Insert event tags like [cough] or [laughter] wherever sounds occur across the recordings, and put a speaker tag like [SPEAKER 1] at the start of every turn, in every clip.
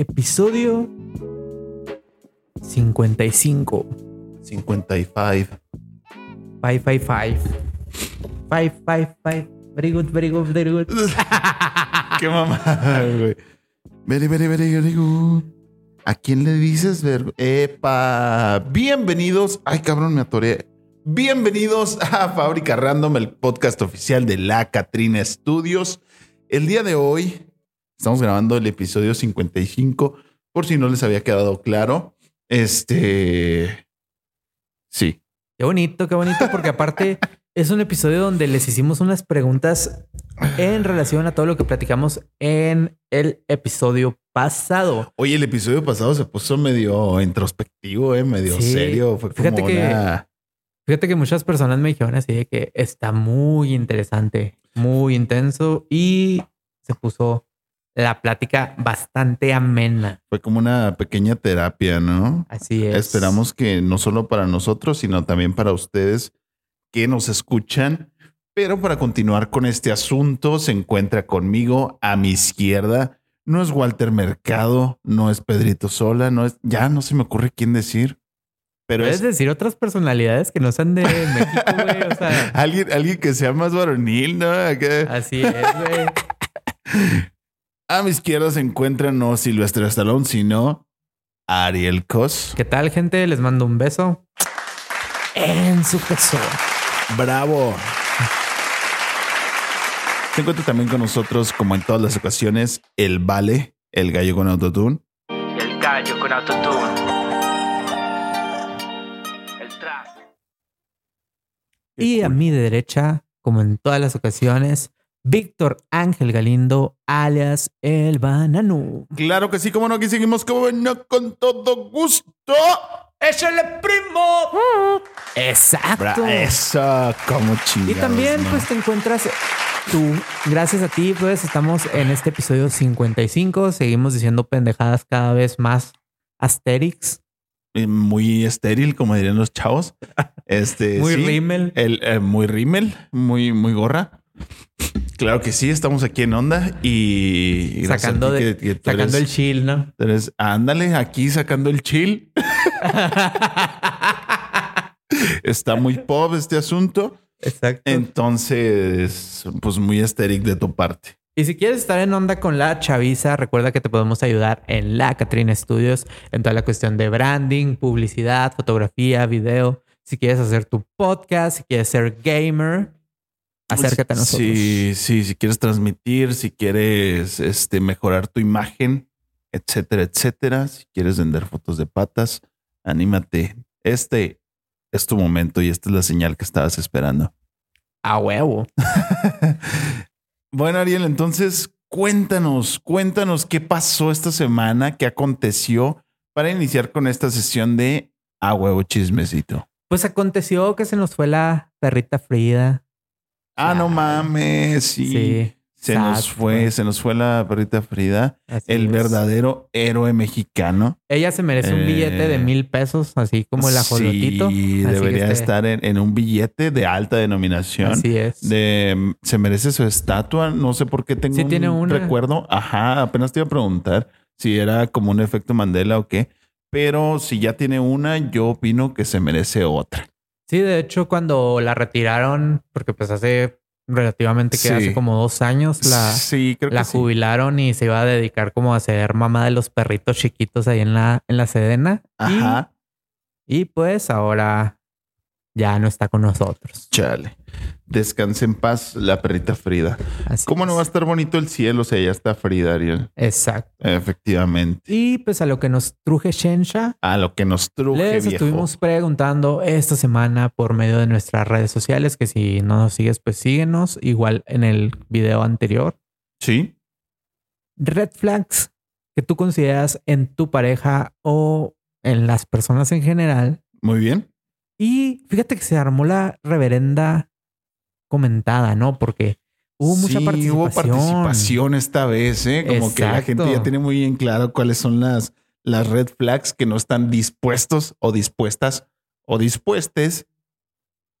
[SPEAKER 1] Episodio 55.
[SPEAKER 2] 55.
[SPEAKER 1] 555. 555. Very good, very good, very good. [laughs]
[SPEAKER 2] Qué mamada, güey. Very, very, very, very good. ¿A quién le dices ver? Epa. Bienvenidos. Ay, cabrón, me atoré. Bienvenidos a Fábrica Random, el podcast oficial de la Catrina Studios. El día de hoy estamos grabando el episodio 55, por si no les había quedado claro. Este. Sí.
[SPEAKER 1] Qué bonito, qué bonito, porque aparte es un episodio donde les hicimos unas preguntas en relación a todo lo que platicamos en el episodio pasado.
[SPEAKER 2] Oye, el episodio pasado se puso medio introspectivo, eh, medio
[SPEAKER 1] Sí.
[SPEAKER 2] serio. Fue como
[SPEAKER 1] Fíjate que-
[SPEAKER 2] una-
[SPEAKER 1] Fíjate que muchas personas me dijeron así de que está muy interesante, muy intenso y se puso la plática bastante amena.
[SPEAKER 2] fue como una pequeña terapia, ¿no?
[SPEAKER 1] Así es.
[SPEAKER 2] Esperamos que no solo para nosotros, sino también para ustedes que nos escuchan. Pero para continuar con este asunto, se encuentra conmigo a mi izquierda. No es Walter Mercado, no es Pedrito Sola, no es. Ya no se me ocurre quién decir. Pero
[SPEAKER 1] Puedes
[SPEAKER 2] es
[SPEAKER 1] decir otras personalidades que no sean de México, güey. O sea, [laughs]
[SPEAKER 2] alguien, alguien que sea más varonil, ¿no?
[SPEAKER 1] Así es, güey. [laughs]
[SPEAKER 2] A mi izquierda se encuentra no Silvestre Stallone, sino Ariel Cos.
[SPEAKER 1] ¿Qué tal, gente? Les mando un beso en su peso.
[SPEAKER 2] Bravo. Se encuentra también con nosotros, como en todas las ocasiones, el Vale, el gallo con autotune.
[SPEAKER 3] El gallo con autotune. El trap.
[SPEAKER 1] Y a mi derecha, como en todas las ocasiones, Víctor Ángel Galindo, alias El Banano.
[SPEAKER 2] Claro que sí, como no, aquí seguimos como no con todo gusto.
[SPEAKER 1] ¡Échale, primo! Exacto.
[SPEAKER 2] Bra- Eso, como chingados.
[SPEAKER 1] Y también,
[SPEAKER 2] ¿no?
[SPEAKER 1] pues te encuentras tú. Gracias a ti, pues estamos en este episodio 55. Seguimos diciendo pendejadas cada vez más asterix.
[SPEAKER 2] Eh, Muy estéril, como dirían los chavos. [laughs] Este,
[SPEAKER 1] Muy
[SPEAKER 2] sí,
[SPEAKER 1] rímel.
[SPEAKER 2] El, eh, muy rímel, muy, muy gorra. Claro que sí, estamos aquí en onda y
[SPEAKER 1] Sacando, de,
[SPEAKER 2] que- que
[SPEAKER 1] el chill, ¿no?
[SPEAKER 2] eres- ándale, aquí sacando el chill. [laughs] Está muy pop este asunto.
[SPEAKER 1] Exacto.
[SPEAKER 2] Entonces, pues muy estéril de tu parte.
[SPEAKER 1] Y si quieres estar en onda con la chaviza, recuerda que te podemos ayudar en la Catrina Studios en toda la cuestión de branding, publicidad, fotografía, video. Si quieres hacer tu podcast, si quieres ser gamer, acércate a nosotros.
[SPEAKER 2] Sí, sí, si quieres transmitir, si quieres este, mejorar tu imagen, etcétera, etcétera. Si quieres vender fotos de patas, anímate. Este es tu momento y esta es la señal que estabas esperando.
[SPEAKER 1] A huevo. [laughs]
[SPEAKER 2] Bueno, Ariel, entonces cuéntanos, cuéntanos qué pasó esta semana, qué aconteció para iniciar con esta sesión de a huevo chismecito.
[SPEAKER 1] Pues aconteció que se nos fue la perrita Frida.
[SPEAKER 2] Ah, no mames, sí.
[SPEAKER 1] Sí.
[SPEAKER 2] Se nos fue, se nos fue la perrita Frida,
[SPEAKER 1] Así
[SPEAKER 2] el
[SPEAKER 1] es.
[SPEAKER 2] verdadero héroe mexicano.
[SPEAKER 1] Ella se merece un
[SPEAKER 2] Eh,
[SPEAKER 1] billete de mil pesos, así como el ajolotito.
[SPEAKER 2] Sí,
[SPEAKER 1] Así
[SPEAKER 2] debería
[SPEAKER 1] este-
[SPEAKER 2] estar en, en un billete de alta denominación.
[SPEAKER 1] Así es.
[SPEAKER 2] De, se merece su estatua. No sé por qué tengo
[SPEAKER 1] Sí, tiene
[SPEAKER 2] un
[SPEAKER 1] una.
[SPEAKER 2] recuerdo. Ajá, apenas te iba a preguntar si era como un efecto Mandela o qué. Pero si ya tiene una, yo opino que se merece otra.
[SPEAKER 1] Sí, de hecho, cuando la retiraron, porque pues hace relativamente que
[SPEAKER 2] Sí.
[SPEAKER 1] hace como dos años la,
[SPEAKER 2] sí, creo
[SPEAKER 1] la
[SPEAKER 2] que sí.
[SPEAKER 1] jubilaron y se iba a dedicar como a ser mamá de los perritos chiquitos ahí en la, en la Sedena. Y, pues ahora ya no está con nosotros.
[SPEAKER 2] Chale. Descanse en paz, la perrita Frida.
[SPEAKER 1] Así
[SPEAKER 2] ¿Cómo no va a
[SPEAKER 1] es.
[SPEAKER 2] estar bonito el cielo? O sea, ya está Frida, Ariel.
[SPEAKER 1] Exacto.
[SPEAKER 2] Efectivamente.
[SPEAKER 1] Y pues a lo que nos truje Shensha,
[SPEAKER 2] A lo que nos truje,
[SPEAKER 1] les
[SPEAKER 2] viejo.
[SPEAKER 1] estuvimos preguntando esta semana por medio de nuestras redes sociales, que si no nos sigues, pues síguenos, igual en el video anterior.
[SPEAKER 2] Sí.
[SPEAKER 1] red flags que tú consideras en tu pareja o en las personas en general.
[SPEAKER 2] Muy bien.
[SPEAKER 1] Y fíjate que se armó la reverenda comentada, ¿no? Porque hubo mucha participación.
[SPEAKER 2] Hubo participación esta vez, ¿eh? Como que la gente ya tiene muy bien claro cuáles son las, las red flags que no están dispuestos o dispuestas o dispuestes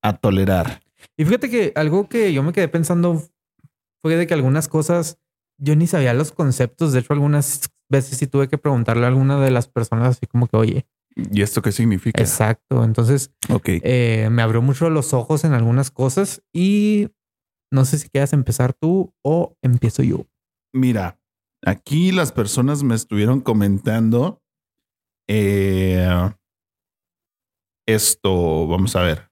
[SPEAKER 2] a tolerar.
[SPEAKER 1] Y fíjate que algo que yo me quedé pensando fue de que algunas cosas yo ni sabía los conceptos. De hecho, algunas veces sí tuve que preguntarle a alguna de las personas así como que, oye,
[SPEAKER 2] ¿Y esto qué significa?
[SPEAKER 1] exacto. Entonces,
[SPEAKER 2] Ok.
[SPEAKER 1] eh, me abrió mucho los ojos en algunas cosas y no sé si quieras empezar tú o empiezo yo.
[SPEAKER 2] Mira, aquí las personas me estuvieron comentando eh, esto, vamos a ver.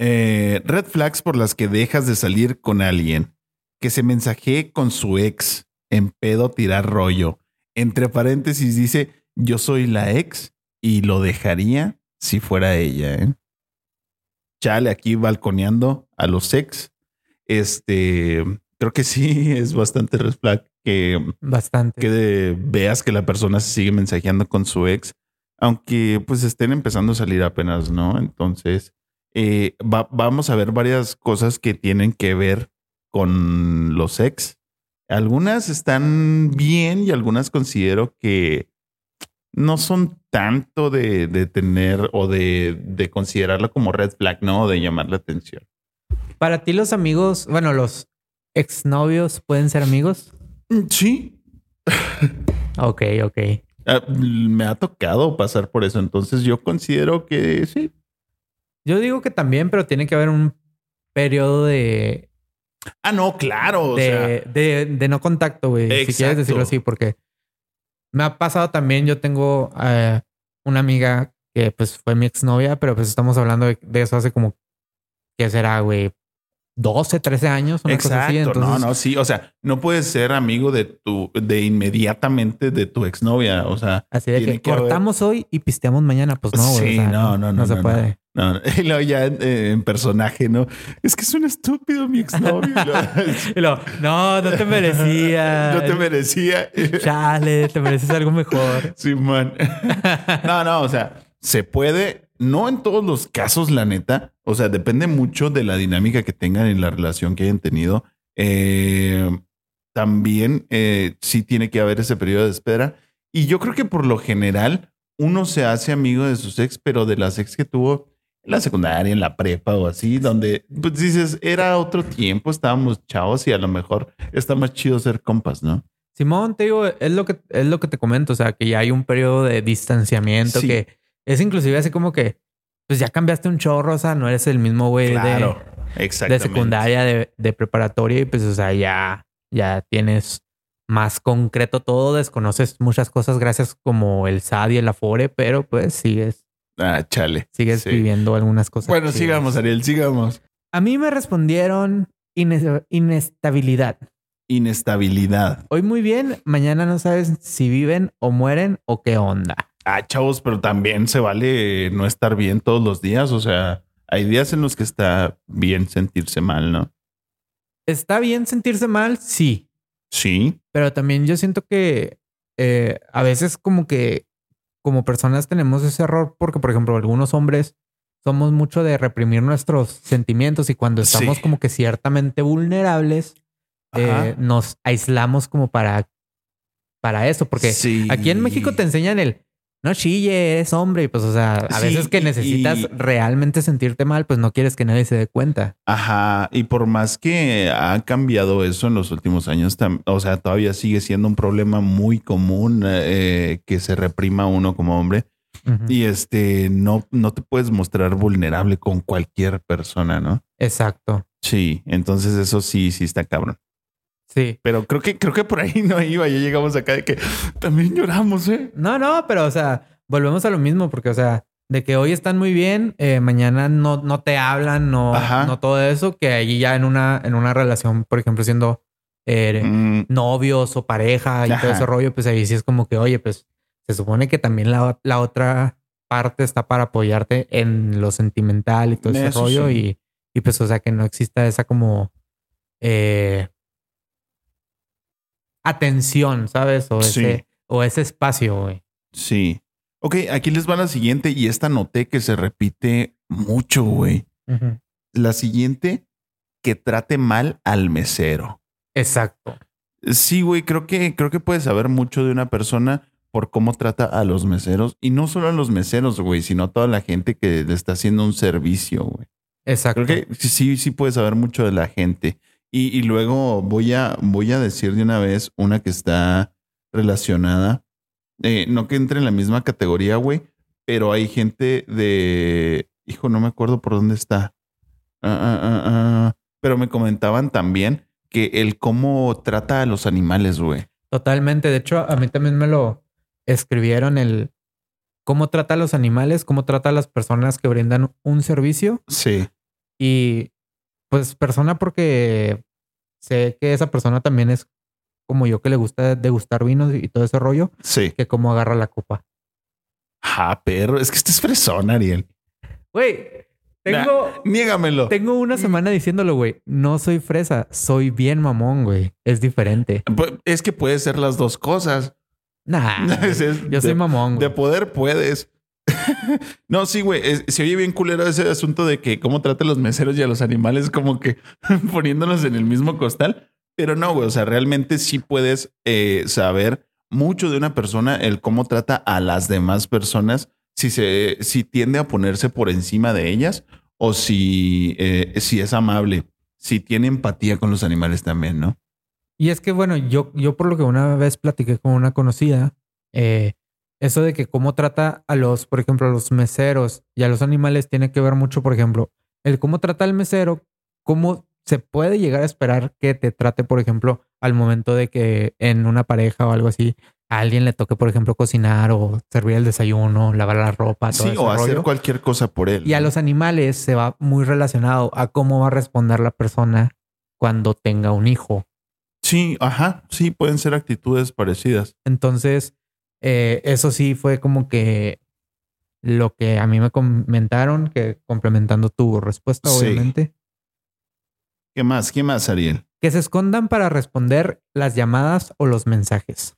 [SPEAKER 2] Eh, red flags por las que dejas de salir con alguien. Que se mensajee con su ex en pedo tirar rollo. Entre paréntesis dice, yo soy la ex y lo dejaría si fuera ella. ¿eh? Chale, aquí balconeando a los ex. Este, creo que sí [laughs] es bastante red que,
[SPEAKER 1] Bastante.
[SPEAKER 2] que de- veas que la persona se sigue mensajeando con su ex, aunque pues estén empezando a salir apenas, ¿no? Entonces, eh, va- vamos a ver varias cosas que tienen que ver con los ex. Algunas están bien y algunas considero que no son tanto de, de tener o de, de considerarlo como red flag, ¿no? O de llamar la atención.
[SPEAKER 1] Para ti los amigos, bueno, los exnovios pueden ser amigos.
[SPEAKER 2] Mm, Sí,
[SPEAKER 1] Ok, ok.
[SPEAKER 2] Ah, me ha tocado pasar por eso, entonces yo considero que sí.
[SPEAKER 1] Yo digo que también, pero tiene que haber un periodo de,
[SPEAKER 2] Ah, no, claro. O
[SPEAKER 1] de,
[SPEAKER 2] sea,
[SPEAKER 1] de- de no contacto, güey. Si quieres decirlo así, porque me ha pasado también. Yo tengo eh, una amiga que pues fue mi exnovia, pero pues estamos hablando de, de eso hace como, ¿qué será, güey? 12, 13 años, una cosa así.
[SPEAKER 2] exacto.
[SPEAKER 1] Entonces,
[SPEAKER 2] no, no, sí. O sea, no puedes ser amigo de tu, de inmediatamente de tu exnovia. O sea,
[SPEAKER 1] Así de que,
[SPEAKER 2] haber-
[SPEAKER 1] cortamos hoy y pisteamos mañana. Pues no, güey.
[SPEAKER 2] Sí,
[SPEAKER 1] o sea,
[SPEAKER 2] no, no, no,
[SPEAKER 1] se
[SPEAKER 2] no,
[SPEAKER 1] puede.
[SPEAKER 2] no, no. [laughs] Y luego ya eh, en personaje, ¿no? Es que es un estúpido mi exnovio. Y luego, [laughs]
[SPEAKER 1] no, no te merecía. [laughs]
[SPEAKER 2] no te merecía.
[SPEAKER 1] Chale, te mereces algo mejor.
[SPEAKER 2] Simón. no, no, o sea, se puede, no en todos los casos, la neta. O sea, depende mucho de la dinámica que tengan en la relación que hayan tenido. Eh, también eh, sí tiene que haber ese periodo de espera. Y yo creo que por lo general uno se hace amigo de sus ex, pero de las ex que tuvo en la secundaria, en la prepa o así, donde pues dices, era otro tiempo, estábamos chavos y a lo mejor está más chido ser compas, ¿no?
[SPEAKER 1] Simón, te digo, es lo que es lo que te comento, o sea, que ya hay un periodo de distanciamiento
[SPEAKER 2] Sí.
[SPEAKER 1] que es inclusive así como que pues ya cambiaste un chorro, o sea, no eres el mismo güey de, de
[SPEAKER 2] exactamente.
[SPEAKER 1] secundaria, de, de preparatoria y pues o sea, ya ya tienes más concreto todo, desconoces muchas cosas gracias como el SAD y el Afore, pero pues sigues
[SPEAKER 2] Ah, chale.
[SPEAKER 1] sigues
[SPEAKER 2] Sí.
[SPEAKER 1] viviendo algunas cosas.
[SPEAKER 2] Bueno, sigamos, Ariel, sigamos.
[SPEAKER 1] A mí me respondieron ines- inestabilidad.
[SPEAKER 2] Inestabilidad.
[SPEAKER 1] Hoy muy bien, mañana no sabes si viven o mueren o qué onda.
[SPEAKER 2] Ah, chavos, pero también se vale no estar bien todos los días. O sea, hay días en los que está bien sentirse mal, ¿no?
[SPEAKER 1] ¿Está bien sentirse mal? Sí,
[SPEAKER 2] Sí.
[SPEAKER 1] pero también yo siento que eh, a veces como que como personas tenemos ese error porque, por ejemplo, algunos hombres somos mucho de reprimir nuestros sentimientos y cuando estamos
[SPEAKER 2] Sí.
[SPEAKER 1] como que ciertamente vulnerables, eh, nos aislamos como para, para eso, porque
[SPEAKER 2] Sí.
[SPEAKER 1] aquí en México te enseñan el no chille, eres hombre, y pues, o sea, a
[SPEAKER 2] Sí,
[SPEAKER 1] veces que necesitas
[SPEAKER 2] y-
[SPEAKER 1] realmente sentirte mal, pues no quieres que nadie se dé cuenta.
[SPEAKER 2] Ajá. Y por más que ha cambiado eso en los últimos años, o sea, todavía sigue siendo un problema muy común eh, que se reprima uno como hombre. Y este, no, no te puedes mostrar vulnerable con cualquier persona, ¿no?
[SPEAKER 1] Exacto.
[SPEAKER 2] Sí. Entonces eso sí, sí está cabrón.
[SPEAKER 1] Sí.
[SPEAKER 2] Pero creo que, creo que por ahí no iba. Ya llegamos acá de que también lloramos, ¿eh?
[SPEAKER 1] No, no, pero o sea, volvemos a lo mismo, porque, o sea, de que hoy están muy bien, eh, mañana no, no te hablan, no,
[SPEAKER 2] Ajá.
[SPEAKER 1] no todo eso, que allí ya en una, en una relación, por ejemplo, siendo eh,
[SPEAKER 2] Mm,
[SPEAKER 1] novios o pareja y todo ese rollo, pues ahí sí es como que, oye, pues se supone que también la, la otra parte está para apoyarte en lo sentimental y todo ese rollo
[SPEAKER 2] sí.
[SPEAKER 1] y, y pues, o sea, que no exista esa como eh, atención, ¿sabes? O
[SPEAKER 2] Sí.
[SPEAKER 1] ese, o ese espacio, güey.
[SPEAKER 2] sí. Ok, aquí les va la siguiente y esta noté que se repite mucho, güey. La siguiente, que trate mal al mesero.
[SPEAKER 1] Exacto.
[SPEAKER 2] Sí, güey, creo que, creo que puedes saber mucho de una persona por cómo trata a los meseros y no solo a los meseros, güey, sino a toda la gente que le está haciendo un servicio, güey.
[SPEAKER 1] Exacto.
[SPEAKER 2] Creo que sí, sí puedes saber mucho de la gente. Y, y luego voy a, voy a decir de una vez una que está relacionada. Eh, no que entre en la misma categoría, güey, pero hay gente de. Hijo, no me acuerdo por dónde está. Ah, ah, ah. Pero me comentaban también que el cómo trata a los animales, güey.
[SPEAKER 1] Totalmente. De hecho, a mí también me lo escribieron el cómo trata a los animales, cómo trata a las personas que brindan un servicio.
[SPEAKER 2] Sí.
[SPEAKER 1] Y pues persona porque sé que esa persona también es como yo que le gusta degustar vinos y todo ese rollo,
[SPEAKER 2] Sí.
[SPEAKER 1] que cómo agarra la copa.
[SPEAKER 2] Ah, perro. Es que este es fresón, Ariel.
[SPEAKER 1] Güey, tengo,
[SPEAKER 2] Niégamelo.
[SPEAKER 1] tengo una semana diciéndolo, güey. No soy fresa, soy bien mamón, güey. Es diferente.
[SPEAKER 2] Es que puede ser las dos cosas.
[SPEAKER 1] Nah, [laughs]
[SPEAKER 2] Es- es
[SPEAKER 1] yo soy
[SPEAKER 2] de-
[SPEAKER 1] mamón, güey.
[SPEAKER 2] De poder puedes. [laughs] no, sí, güey. Se oye bien culero ese asunto de que cómo trata a los meseros y a los animales, como que [laughs] poniéndonos en el mismo costal. Pero no, güey. O sea, realmente sí puedes eh, saber mucho de una persona, el cómo trata a las demás personas, si se, si tiende a ponerse por encima de ellas o si, eh, si es amable, si tiene empatía con los animales también, ¿no?
[SPEAKER 1] Y es que, bueno, yo, yo por lo que una vez platiqué con una conocida, eh, eso de que cómo trata a los, por ejemplo, a los meseros y a los animales tiene que ver mucho, por ejemplo, el cómo trata al mesero, cómo se puede llegar a esperar que te trate, por ejemplo, al momento de que en una pareja o algo así, a alguien le toque, por ejemplo, cocinar o servir el desayuno, lavar la ropa, todo
[SPEAKER 2] Sí,
[SPEAKER 1] ese
[SPEAKER 2] o hacer cualquier cosa por él.
[SPEAKER 1] Y a los animales se va muy relacionado a cómo va a responder la persona cuando tenga un hijo.
[SPEAKER 2] Sí, ajá, sí, pueden ser actitudes parecidas.
[SPEAKER 1] Entonces, eh, eso sí fue como que lo que a mí me comentaron, que complementando tu respuesta,
[SPEAKER 2] Sí.
[SPEAKER 1] obviamente,
[SPEAKER 2] ¿Qué más? ¿Qué más, Ariel?
[SPEAKER 1] que se escondan para responder las llamadas o los mensajes.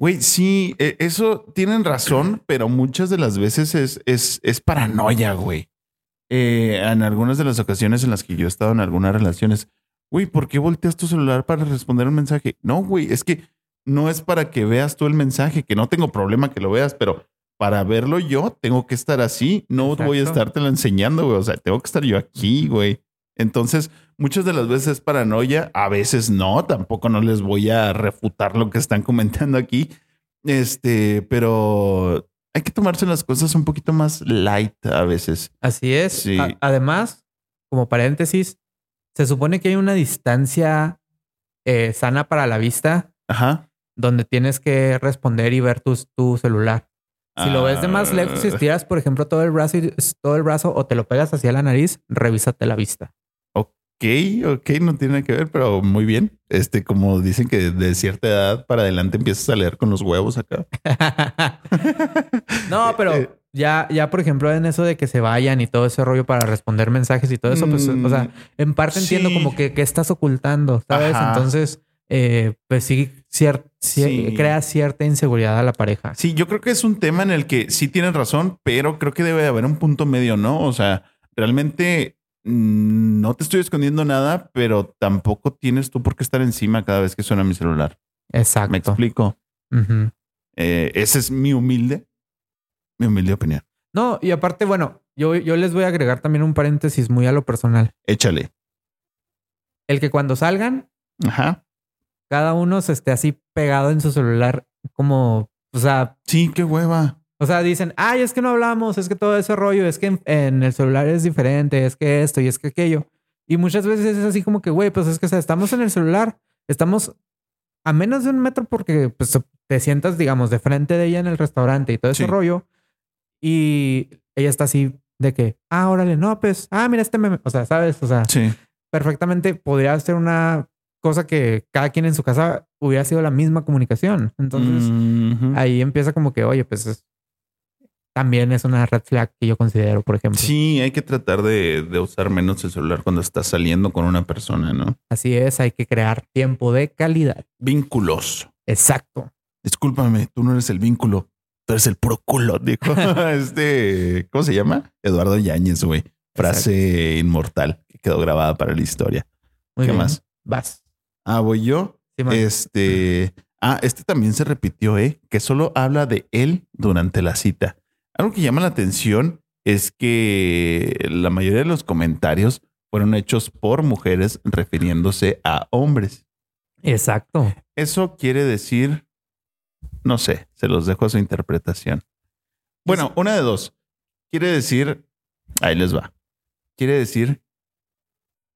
[SPEAKER 2] Güey, sí, eh, eso tienen razón, pero muchas de las veces es, es, es paranoia, güey. Eh, en algunas de las ocasiones en las que yo he estado en algunas relaciones, güey, ¿por qué volteas tu celular para responder un mensaje? No, güey, es que no es para que veas tú el mensaje, que no tengo problema que lo veas, pero para verlo yo tengo que estar así, no voy a estártelo enseñando, güey, o sea, tengo que estar yo aquí, güey. Entonces, muchas de las veces es paranoia, a veces no, tampoco no les voy a refutar lo que están comentando aquí. Este, pero hay que tomarse las cosas un poquito más light a veces.
[SPEAKER 1] Así es.
[SPEAKER 2] Sí.
[SPEAKER 1] Además, como paréntesis, se supone que hay una distancia eh, sana para la vista
[SPEAKER 2] Ajá.
[SPEAKER 1] Donde tienes que responder y ver tus- tu celular. Si lo ves de más lejos, si
[SPEAKER 2] Ah,
[SPEAKER 1] estiras, por ejemplo, todo el brazo y todo el brazo o te lo pegas hacia la nariz, revísate la vista.
[SPEAKER 2] Ok, ok, no tiene que ver, pero muy bien. Este, como dicen que de cierta edad para adelante empiezas a leer con los huevos acá. [laughs]
[SPEAKER 1] no,
[SPEAKER 2] Eh,
[SPEAKER 1] pero ya, ya, por ejemplo, en eso de que se vayan y todo ese rollo para responder mensajes y todo eso, pues,
[SPEAKER 2] Mm,
[SPEAKER 1] o sea, en parte entiendo como que, que estás ocultando, ¿sabes?
[SPEAKER 2] Ajá.
[SPEAKER 1] Entonces, eh, pues sí, cier- cier-
[SPEAKER 2] Sí.
[SPEAKER 1] crea cierta inseguridad a la pareja.
[SPEAKER 2] Sí, yo creo que es un tema en el que sí tienes razón, pero creo que debe de haber un punto medio, ¿no? O sea, realmente mm, no te estoy escondiendo nada, pero tampoco tienes tú por qué estar encima cada vez que suena mi celular.
[SPEAKER 1] Exacto.
[SPEAKER 2] Me explico. Eh, esa es mi humilde, mi humilde opinión.
[SPEAKER 1] No, y aparte, bueno, yo, yo les voy a agregar también un paréntesis muy a lo personal.
[SPEAKER 2] Échale.
[SPEAKER 1] El que cuando salgan,
[SPEAKER 2] Ajá.
[SPEAKER 1] Cada uno se esté así pegado en su celular, como, o sea,
[SPEAKER 2] Sí, qué hueva.
[SPEAKER 1] o sea, dicen, ay, es que no hablamos, es que todo ese rollo, es que en, en el celular es diferente, es que esto y es que aquello. Y muchas veces es así como que, güey, pues es que o sea, estamos en el celular, estamos a menos de un metro porque pues, te sientas, digamos, de frente de ella en el restaurante y todo ese
[SPEAKER 2] Sí.
[SPEAKER 1] rollo. Y ella está así de que, ah, órale, no, pues, ah, mira este meme. O sea, ¿sabes? O sea,
[SPEAKER 2] Sí.
[SPEAKER 1] perfectamente podría ser una cosa que cada quien en su casa hubiera sido la misma comunicación. Entonces, ahí empieza como que, oye, pues es- también es una red flag que yo considero, por ejemplo.
[SPEAKER 2] Sí, hay que tratar de, de usar menos el celular cuando estás saliendo con una persona, ¿no?
[SPEAKER 1] Así es, hay que crear tiempo de calidad.
[SPEAKER 2] Vínculos.
[SPEAKER 1] Exacto.
[SPEAKER 2] Discúlpame, tú no eres el vínculo, tú eres el puro culo, dijo [laughs] este, ¿cómo se llama? Eduardo Yáñez, güey. Frase inmortal que quedó grabada para la historia.
[SPEAKER 1] Muy
[SPEAKER 2] ¿Qué
[SPEAKER 1] bien.
[SPEAKER 2] más?
[SPEAKER 1] Vas.
[SPEAKER 2] Ah, voy yo.
[SPEAKER 1] Sí.
[SPEAKER 2] Este, ah, este también se repitió, ¿eh? Que solo habla de él durante la cita. Algo que llama la atención es que la mayoría de los comentarios fueron hechos por mujeres refiriéndose a hombres.
[SPEAKER 1] Exacto.
[SPEAKER 2] Eso quiere decir, no sé, se los dejo a su interpretación. Bueno, una de dos. Quiere decir, ahí les va. Quiere decir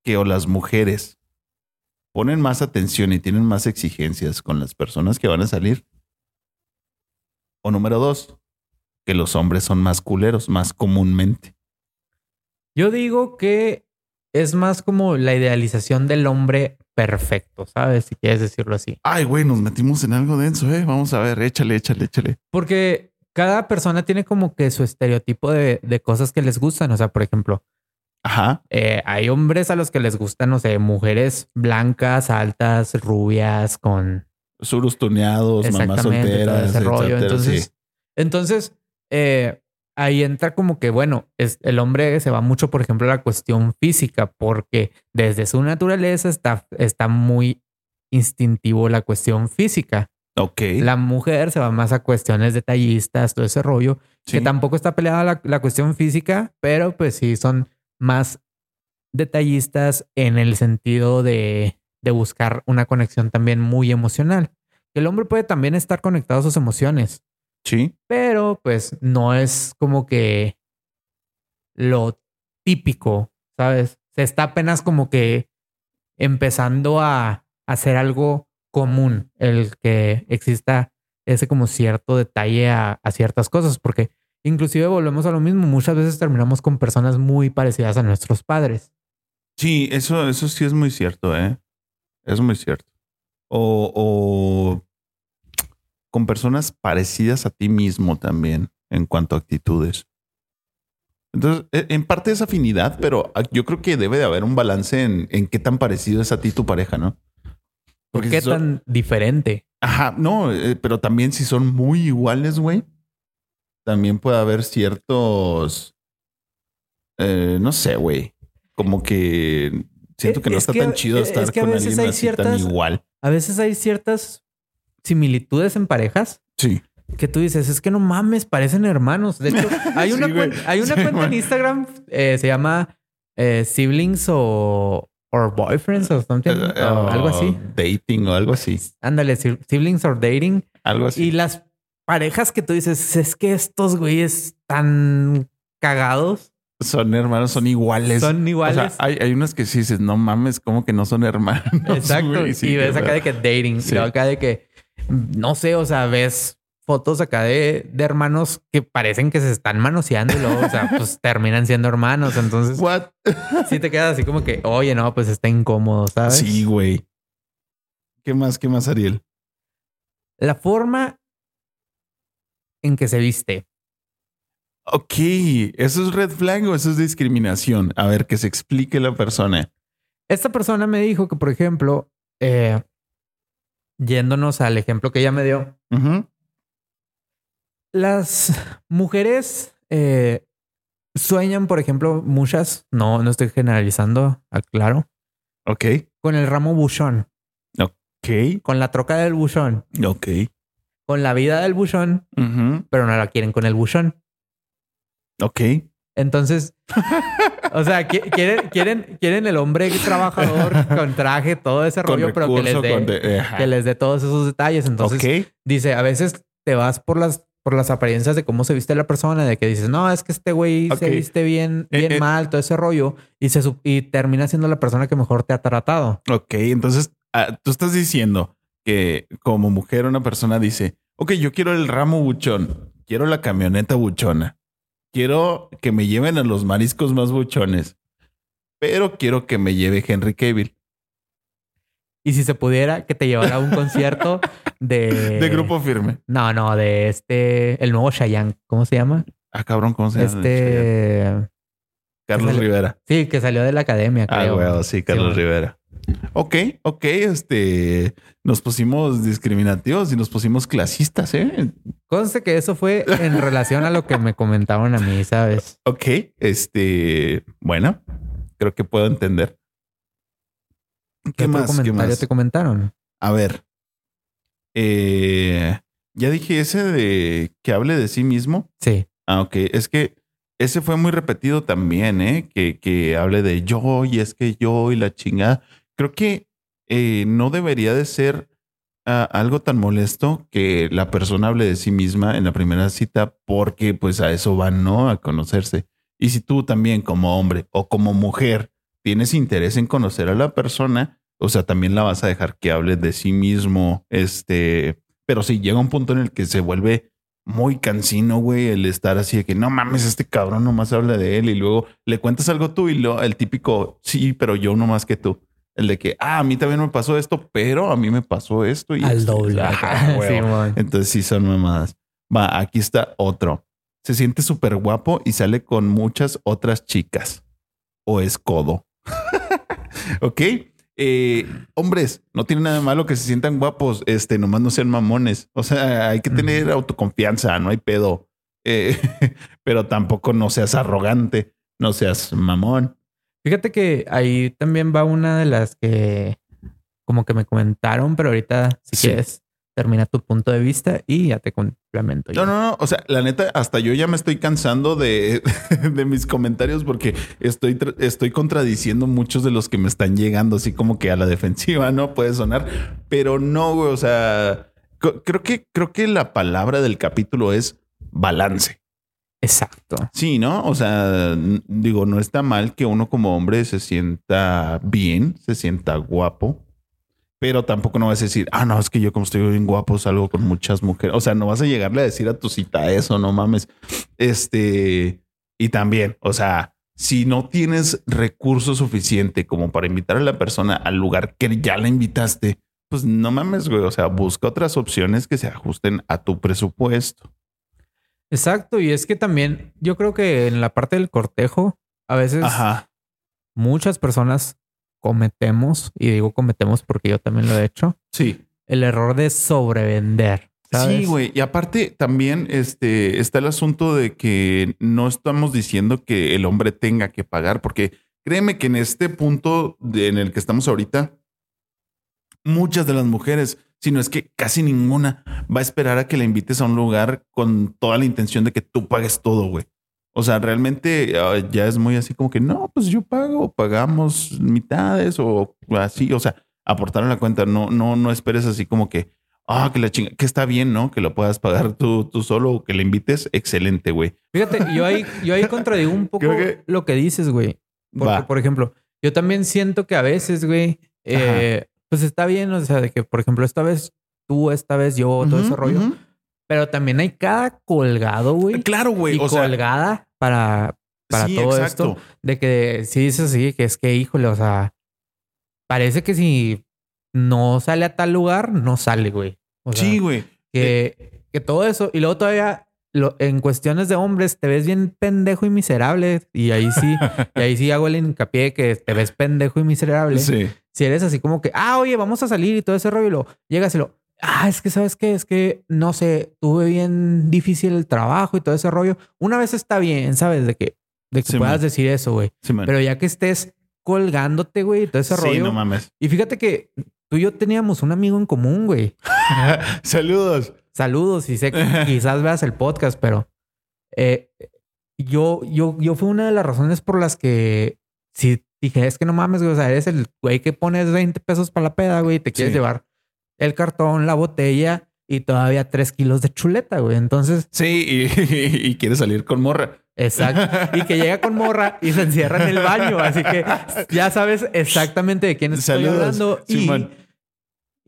[SPEAKER 2] que o las mujeres ponen más atención y tienen más exigencias con las personas que van a salir. O número dos, que los hombres son más culeros, más comúnmente.
[SPEAKER 1] Yo digo que es más como la idealización del hombre perfecto, ¿sabes? Si quieres decirlo así.
[SPEAKER 2] Ay, güey, nos metimos en algo denso, ¿eh? Vamos a ver, échale, échale, échale.
[SPEAKER 1] Porque cada persona tiene como que su estereotipo de, de cosas que les gustan. O sea, por ejemplo,
[SPEAKER 2] Ajá.
[SPEAKER 1] eh, hay hombres a los que les gustan, no sé, mujeres blancas, altas, rubias, con
[SPEAKER 2] Surus tuneados, mamás solteras,
[SPEAKER 1] ese rollo.
[SPEAKER 2] etcétera,
[SPEAKER 1] Entonces,
[SPEAKER 2] sí.
[SPEAKER 1] entonces eh, ahí entra como que, bueno, es, el hombre se va mucho, por ejemplo, a la cuestión física, porque desde su naturaleza está, está muy instintivo la cuestión física.
[SPEAKER 2] Ok.
[SPEAKER 1] La mujer se va más a cuestiones detallistas, todo ese rollo,
[SPEAKER 2] Sí.
[SPEAKER 1] que tampoco está peleada la, la cuestión física, pero pues sí son más detallistas en el sentido de, de buscar una conexión también muy emocional. El hombre puede también estar conectado a sus emociones,
[SPEAKER 2] Sí.
[SPEAKER 1] pero pues no es como que lo típico, ¿sabes? Se está apenas como que empezando a hacer algo común el que exista ese como cierto detalle a, a ciertas cosas, porque inclusive volvemos a lo mismo, muchas veces terminamos con personas muy parecidas a nuestros padres.
[SPEAKER 2] Sí, eso, eso sí es muy cierto, ¿eh? Es muy cierto. O, o con personas parecidas a ti mismo también en cuanto a actitudes. Entonces, e- en parte es afinidad, pero yo creo que debe de haber un balance en, en qué tan parecido es a ti tu pareja, ¿no?
[SPEAKER 1] ¿Por
[SPEAKER 2] Porque
[SPEAKER 1] qué
[SPEAKER 2] si son-
[SPEAKER 1] tan diferente?
[SPEAKER 2] Ajá, no, eh, pero también si son muy iguales, güey, también puede haber ciertos, eh, no sé, güey, como que siento
[SPEAKER 1] Eh,
[SPEAKER 2] que no
[SPEAKER 1] es
[SPEAKER 2] está
[SPEAKER 1] que-
[SPEAKER 2] tan chido
[SPEAKER 1] eh,
[SPEAKER 2] estar
[SPEAKER 1] es que a
[SPEAKER 2] con
[SPEAKER 1] veces
[SPEAKER 2] alguien
[SPEAKER 1] hay
[SPEAKER 2] así tan
[SPEAKER 1] ciertas-
[SPEAKER 2] igual.
[SPEAKER 1] A veces hay ciertas similitudes en parejas
[SPEAKER 2] Sí.
[SPEAKER 1] que tú dices, es que no mames, parecen hermanos. De hecho, [laughs] hay una,
[SPEAKER 2] Sí, güey.
[SPEAKER 1] cuen- hay una
[SPEAKER 2] Sí,
[SPEAKER 1] cuenta en. Instagram, eh, se llama eh, Siblings o or Boyfriends o something, o algo así.
[SPEAKER 2] Dating o algo así.
[SPEAKER 1] Ándale, si- Siblings or Dating.
[SPEAKER 2] Algo así.
[SPEAKER 1] Y las parejas que tú dices, es que estos güeyes tan cagados
[SPEAKER 2] son hermanos, son iguales.
[SPEAKER 1] son
[SPEAKER 2] O
[SPEAKER 1] iguales.
[SPEAKER 2] sea, hay, hay unos que sí dices, no mames, como que no son hermanos. [laughs]
[SPEAKER 1] Exacto.
[SPEAKER 2] güey? Sí,
[SPEAKER 1] y ves acá de que dating.
[SPEAKER 2] Sí.
[SPEAKER 1] Y luego acá de que, no sé, o sea, ves fotos acá de, de hermanos que parecen que se están manoseando y luego, o sea, pues [laughs] terminan siendo hermanos. Entonces,
[SPEAKER 2] What? [laughs]
[SPEAKER 1] sí te quedas así como que, oye, no, pues está incómodo, ¿sabes?
[SPEAKER 2] Sí, güey. ¿Qué más? ¿Qué más, Ariel?
[SPEAKER 1] La forma en que se viste.
[SPEAKER 2] Ok, ¿eso es red flag o eso es discriminación? A ver, que se explique la persona.
[SPEAKER 1] Esta persona me dijo que, por ejemplo, eh, yéndonos al ejemplo que ella me dio, las mujeres eh, sueñan, por ejemplo, muchas, no, no estoy generalizando, aclaro,
[SPEAKER 2] Ok,
[SPEAKER 1] con el ramo buchón,
[SPEAKER 2] ok,
[SPEAKER 1] con la troca del buchón,
[SPEAKER 2] ok.
[SPEAKER 1] Con la vida del buchón, pero no la quieren con el buchón.
[SPEAKER 2] Ok.
[SPEAKER 1] Entonces, [laughs] o sea, qui- quieren, quieren, quieren el hombre trabajador con traje, todo ese
[SPEAKER 2] Con
[SPEAKER 1] rollo, pero que les dé que les dé todos esos detalles. Entonces, dice, a veces te vas por las por las apariencias de cómo se viste la persona, de que dices, no, es que este güey se viste bien,
[SPEAKER 2] Eh,
[SPEAKER 1] bien
[SPEAKER 2] eh.
[SPEAKER 1] mal, todo ese rollo, y se y termina siendo la persona que mejor te ha tratado.
[SPEAKER 2] Ok, entonces ah, tú estás diciendo que como mujer una persona dice, ok, yo quiero el ramo buchón, quiero la camioneta buchona, quiero que me lleven a los mariscos más buchones, pero quiero que me lleve Henry Cavill
[SPEAKER 1] Y si se pudiera, que te llevara a un concierto [laughs] de...
[SPEAKER 2] de grupo firme.
[SPEAKER 1] No, no, de este, el nuevo Chayanne, ¿cómo se llama?
[SPEAKER 2] Ah, cabrón, ¿cómo se llama?
[SPEAKER 1] Este,
[SPEAKER 2] Carlos Rivera.
[SPEAKER 1] sí, que salió de la academia,
[SPEAKER 2] Ah,
[SPEAKER 1] creo.
[SPEAKER 2] güey, sí, Carlos
[SPEAKER 1] Sí,
[SPEAKER 2] Rivera. Ok, ok, este, nos pusimos discriminativos y nos pusimos clasistas, ¿eh?
[SPEAKER 1] Conste que eso fue en relación a lo que me comentaron a mí, ¿sabes? [laughs]
[SPEAKER 2] Ok, este, bueno, creo que puedo entender. ¿Qué,
[SPEAKER 1] ¿Qué, otro
[SPEAKER 2] más? ¿Qué
[SPEAKER 1] comentario
[SPEAKER 2] más?
[SPEAKER 1] te comentaron?
[SPEAKER 2] A ver, eh, ya dije ese de que hable de sí mismo.
[SPEAKER 1] Sí.
[SPEAKER 2] Ah, ok, es que ese fue muy repetido también, ¿eh? Que, que hable de yo y es que yo y la chingada. Creo que eh, no debería de ser ah, algo tan molesto que la persona hable de sí misma en la primera cita porque pues a eso van, ¿no? A conocerse. Y si tú también como hombre o como mujer tienes interés en conocer a la persona, o sea, también la vas a dejar que hable de sí mismo, este, pero si llega un punto en el que se vuelve muy cansino, güey, el estar así de que no mames, este cabrón nomás habla de él y luego le cuentas algo tú y lo, el típico, sí, pero yo no más que tú. El de que, ah, a mí también me pasó esto, pero a mí me pasó esto y
[SPEAKER 1] Al
[SPEAKER 2] esto".
[SPEAKER 1] doble.
[SPEAKER 2] Ajá. [laughs] Entonces sí son mamadas. Va, aquí está otro. Se siente súper guapo y sale con muchas otras chicas. O es codo. [laughs] ok. Eh, hombres, no tiene nada de malo que se sientan guapos, este, nomás no sean mamones. O sea, hay que tener autoconfianza, no hay pedo. Eh, [laughs] pero tampoco no seas arrogante, no seas mamón.
[SPEAKER 1] Fíjate que ahí también va una de las que como que me comentaron, pero ahorita si
[SPEAKER 2] Sí.
[SPEAKER 1] quieres termina tu punto de vista y ya te complemento. yo.
[SPEAKER 2] No, no, no. O sea, la neta, hasta yo ya me estoy cansando de, [laughs] de mis comentarios porque estoy, estoy contradiciendo muchos de los que me están llegando, así como que a la defensiva, ¿no? Puede sonar, pero no, güey. O sea, creo que, creo que la palabra del capítulo es balance.
[SPEAKER 1] Exacto.
[SPEAKER 2] Sí, ¿no? O sea, digo, no está mal que uno como hombre se sienta bien, se sienta guapo, pero tampoco no vas a decir, ah, no, es que yo como estoy bien guapo salgo con muchas mujeres. O sea, no vas a llegarle a decir a tu cita eso, no mames. Este, y también, o sea, si no tienes recurso suficiente como para invitar a la persona al lugar que ya la invitaste, pues no mames, güey. O sea, busca otras opciones que se ajusten a tu presupuesto.
[SPEAKER 1] Exacto. Y es que también yo creo que en la parte del cortejo, a veces
[SPEAKER 2] Ajá.
[SPEAKER 1] muchas personas cometemos, y digo cometemos porque yo también lo he hecho,
[SPEAKER 2] Sí.
[SPEAKER 1] el error de sobrevender. ¿sabes?
[SPEAKER 2] Sí, güey. Y aparte también este, está el asunto de que no estamos diciendo que el hombre tenga que pagar, porque créeme que en este punto de- en el que estamos ahorita, muchas de las mujeres, si no es que casi ninguna, va a esperar a que la invites a un lugar con toda la intención de que tú pagues todo, güey. O sea, realmente ah, ya es muy así como que no, pues yo pago, pagamos mitades o así, o sea, aportar a la cuenta. No, no, no esperes así como que, ah, que la chinga, que está bien, ¿no? Que lo puedas pagar tú, tú solo o que le invites. Excelente, güey.
[SPEAKER 1] Fíjate, yo ahí, yo ahí contradigo un [laughs] poco
[SPEAKER 2] que-
[SPEAKER 1] lo que dices, güey. Porque, por ejemplo, yo también siento que a veces, güey, eh, pues está bien, o sea, de que, por ejemplo, esta vez tú, esta vez yo, todo ese
[SPEAKER 2] Ujú,
[SPEAKER 1] rollo.
[SPEAKER 2] ujú.
[SPEAKER 1] Pero también hay cada colgado, güey.
[SPEAKER 2] Claro, güey.
[SPEAKER 1] y
[SPEAKER 2] O sea,
[SPEAKER 1] colgada para, para
[SPEAKER 2] sí,
[SPEAKER 1] todo
[SPEAKER 2] exacto.
[SPEAKER 1] esto. De que si dices así, que es que, híjole, o sea, parece que si no sale a tal lugar, no sale, güey. O sea,
[SPEAKER 2] Sí, güey.
[SPEAKER 1] que, que todo eso. Y luego todavía lo- en cuestiones de hombres te ves bien pendejo y miserable. Y ahí sí, y ahí sí hago el hincapié que te ves pendejo y miserable.
[SPEAKER 2] Sí.
[SPEAKER 1] Si eres así como que, ah, oye, vamos a salir y todo ese rollo, y lo llegas y lo, ah, es que sabes qué, es que no sé, tuve bien difícil el trabajo y todo ese rollo. Una vez está bien, ¿sabes? De que, de que
[SPEAKER 2] Sí,
[SPEAKER 1] puedas
[SPEAKER 2] man.
[SPEAKER 1] decir eso, güey.
[SPEAKER 2] Sí.
[SPEAKER 1] Pero ya que estés colgándote, güey, y todo ese
[SPEAKER 2] sí,
[SPEAKER 1] rollo.
[SPEAKER 2] no mames.
[SPEAKER 1] y fíjate que tú y yo teníamos un amigo en común, güey. [laughs]
[SPEAKER 2] Saludos.
[SPEAKER 1] Saludos y sé que [laughs] quizás veas el podcast, pero eh, yo, yo, yo fue una de las razones por las que si dije, es que no mames, güey, o sea, eres el güey que pones 20 pesos para la peda, güey, y te quieres
[SPEAKER 2] Sí.
[SPEAKER 1] llevar el cartón, la botella y todavía tres kilos de chuleta, güey. Entonces,
[SPEAKER 2] Sí, y, [laughs] y quiere salir con morra.
[SPEAKER 1] exacto. [laughs] Y que llega con morra y se encierra en el baño. Así que ya sabes exactamente de quién estoy
[SPEAKER 2] Saludos,
[SPEAKER 1] hablando. Y.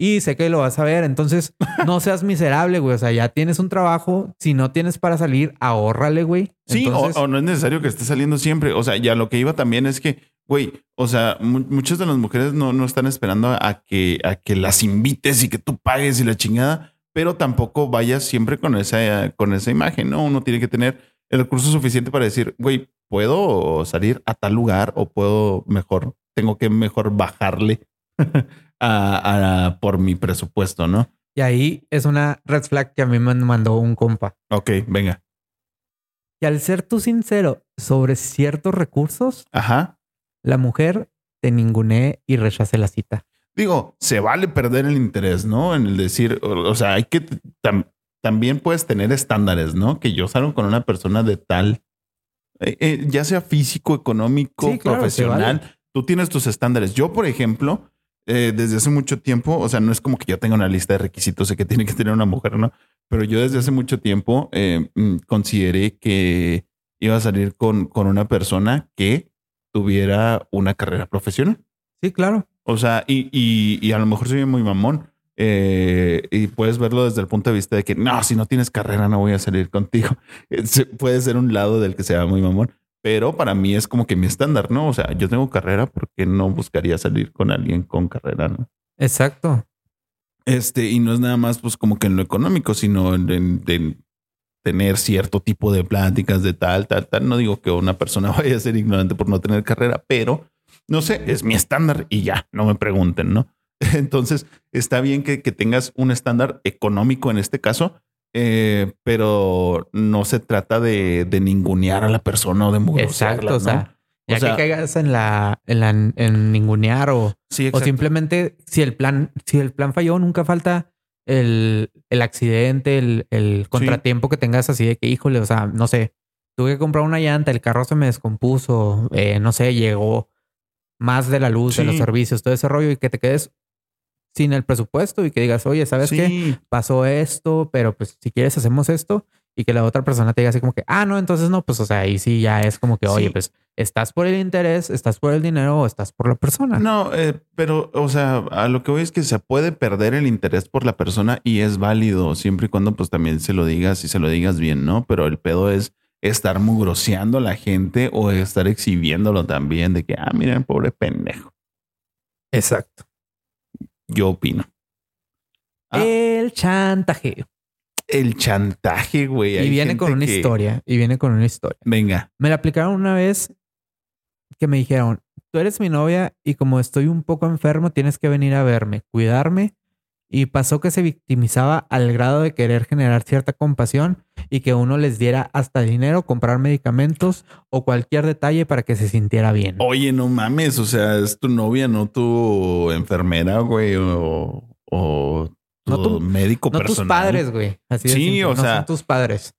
[SPEAKER 1] y sé que lo vas a ver. Entonces, [laughs] no seas miserable, güey. O sea, ya tienes un trabajo. Si no tienes para salir, ahórrale, güey.
[SPEAKER 2] Sí, o-
[SPEAKER 1] Entonces,
[SPEAKER 2] o, no es necesario que esté saliendo siempre. O sea, ya lo que iba también es que, güey, o sea, mu- muchas de las mujeres no, no están esperando a que, a que las invites y que tú pagues y la chingada, pero tampoco vayas siempre con esa, con esa imagen, ¿no? Uno tiene que tener el recurso suficiente para decir, güey, puedo salir a tal lugar o puedo mejor, tengo que mejor bajarle [laughs] a, a- por mi presupuesto, ¿no?
[SPEAKER 1] Y ahí es una red flag que a mí me mandó un compa.
[SPEAKER 2] Ok, venga.
[SPEAKER 1] Y al ser tú sincero sobre ciertos recursos,
[SPEAKER 2] Ajá.
[SPEAKER 1] la mujer te ningunee y rechace la cita.
[SPEAKER 2] Digo, se vale perder el interés, ¿no? En el decir, o, o sea, hay que tam- también puedes tener estándares, ¿no? Que yo salgo con una persona de tal Eh, eh, ya sea físico, económico,
[SPEAKER 1] Sí, claro,
[SPEAKER 2] profesional.
[SPEAKER 1] vale.
[SPEAKER 2] Tú tienes tus estándares. Yo, por ejemplo, eh, desde hace mucho tiempo, o sea, no es como que yo tenga una lista de requisitos de que tiene que tener una mujer, ¿no? Pero yo desde hace mucho tiempo eh, mm, consideré que iba a salir con, con una persona que tuviera una carrera profesional.
[SPEAKER 1] Sí, claro.
[SPEAKER 2] O sea, y, y, y a lo mejor soy muy mamón. eh, y puedes verlo desde el punto de vista de que no, si no tienes carrera, no voy a salir contigo. [laughs] Puede ser un lado del que sea muy mamón, pero para mí es como que mi estándar, ¿no? O sea, yo tengo carrera porque no buscaría salir con alguien con carrera, ¿no?
[SPEAKER 1] Exacto.
[SPEAKER 2] Este, y no es nada más pues como que en lo económico, sino en, en- en tener cierto tipo de pláticas de tal, tal, tal. No digo que una persona [laughs] vaya a ser ignorante por no tener carrera, pero no sé, es mi estándar y ya, no me pregunten, ¿no? [laughs] Entonces, está bien que, que tengas un estándar económico en este caso, eh, pero no se trata de, de ningunear a la persona o de
[SPEAKER 1] Exacto. O
[SPEAKER 2] ¿no?
[SPEAKER 1] sea, ya
[SPEAKER 2] O sea-
[SPEAKER 1] que caigas en la, en la, en ningunear o,
[SPEAKER 2] sí,
[SPEAKER 1] o simplemente si el plan, si el plan falló, nunca falta el, el accidente, el, el contratiempo que tengas así de que, híjole, o sea, no sé, tuve que comprar una llanta, el carro se me descompuso, eh, no sé, llegó más de la luz, de los
[SPEAKER 2] Sí.
[SPEAKER 1] servicios, todo ese rollo y que te quedes sin el presupuesto y que digas, oye, ¿sabes qué?
[SPEAKER 2] Sí.
[SPEAKER 1] pasó esto, pero pues si quieres hacemos esto y que la otra persona te diga así como que, ah, no, entonces no, pues o sea, ahí sí ya es como que, oye,
[SPEAKER 2] Sí.
[SPEAKER 1] pues estás por el interés, estás por el dinero o estás por la persona.
[SPEAKER 2] No, eh, pero, o sea, a lo que voy es que se puede perder el interés por la persona y es válido siempre y cuando pues también se lo digas y se lo digas bien, ¿no? Pero el pedo es estar mugroseando a la gente o estar exhibiéndolo también de que, ah, miren, pobre pendejo.
[SPEAKER 1] Exacto.
[SPEAKER 2] Yo opino. Ah.
[SPEAKER 1] El chantaje.
[SPEAKER 2] El chantaje, güey.
[SPEAKER 1] Y viene con una
[SPEAKER 2] que-
[SPEAKER 1] historia. Y viene con una historia.
[SPEAKER 2] Venga.
[SPEAKER 1] Me la aplicaron una vez que me dijeron, tú eres mi novia y como estoy un poco enfermo, tienes que venir a verme, cuidarme. Y pasó que se victimizaba al grado de querer generar cierta compasión y que uno les diera hasta dinero, comprar medicamentos o cualquier detalle para que se sintiera bien.
[SPEAKER 2] Oye, no mames, o sea, es tu novia, no tu enfermera, güey, o, o tu,
[SPEAKER 1] No tu-
[SPEAKER 2] médico
[SPEAKER 1] no tus padres, güey. Así de
[SPEAKER 2] Sí,
[SPEAKER 1] simple,
[SPEAKER 2] o
[SPEAKER 1] no
[SPEAKER 2] sea,
[SPEAKER 1] son tus padres.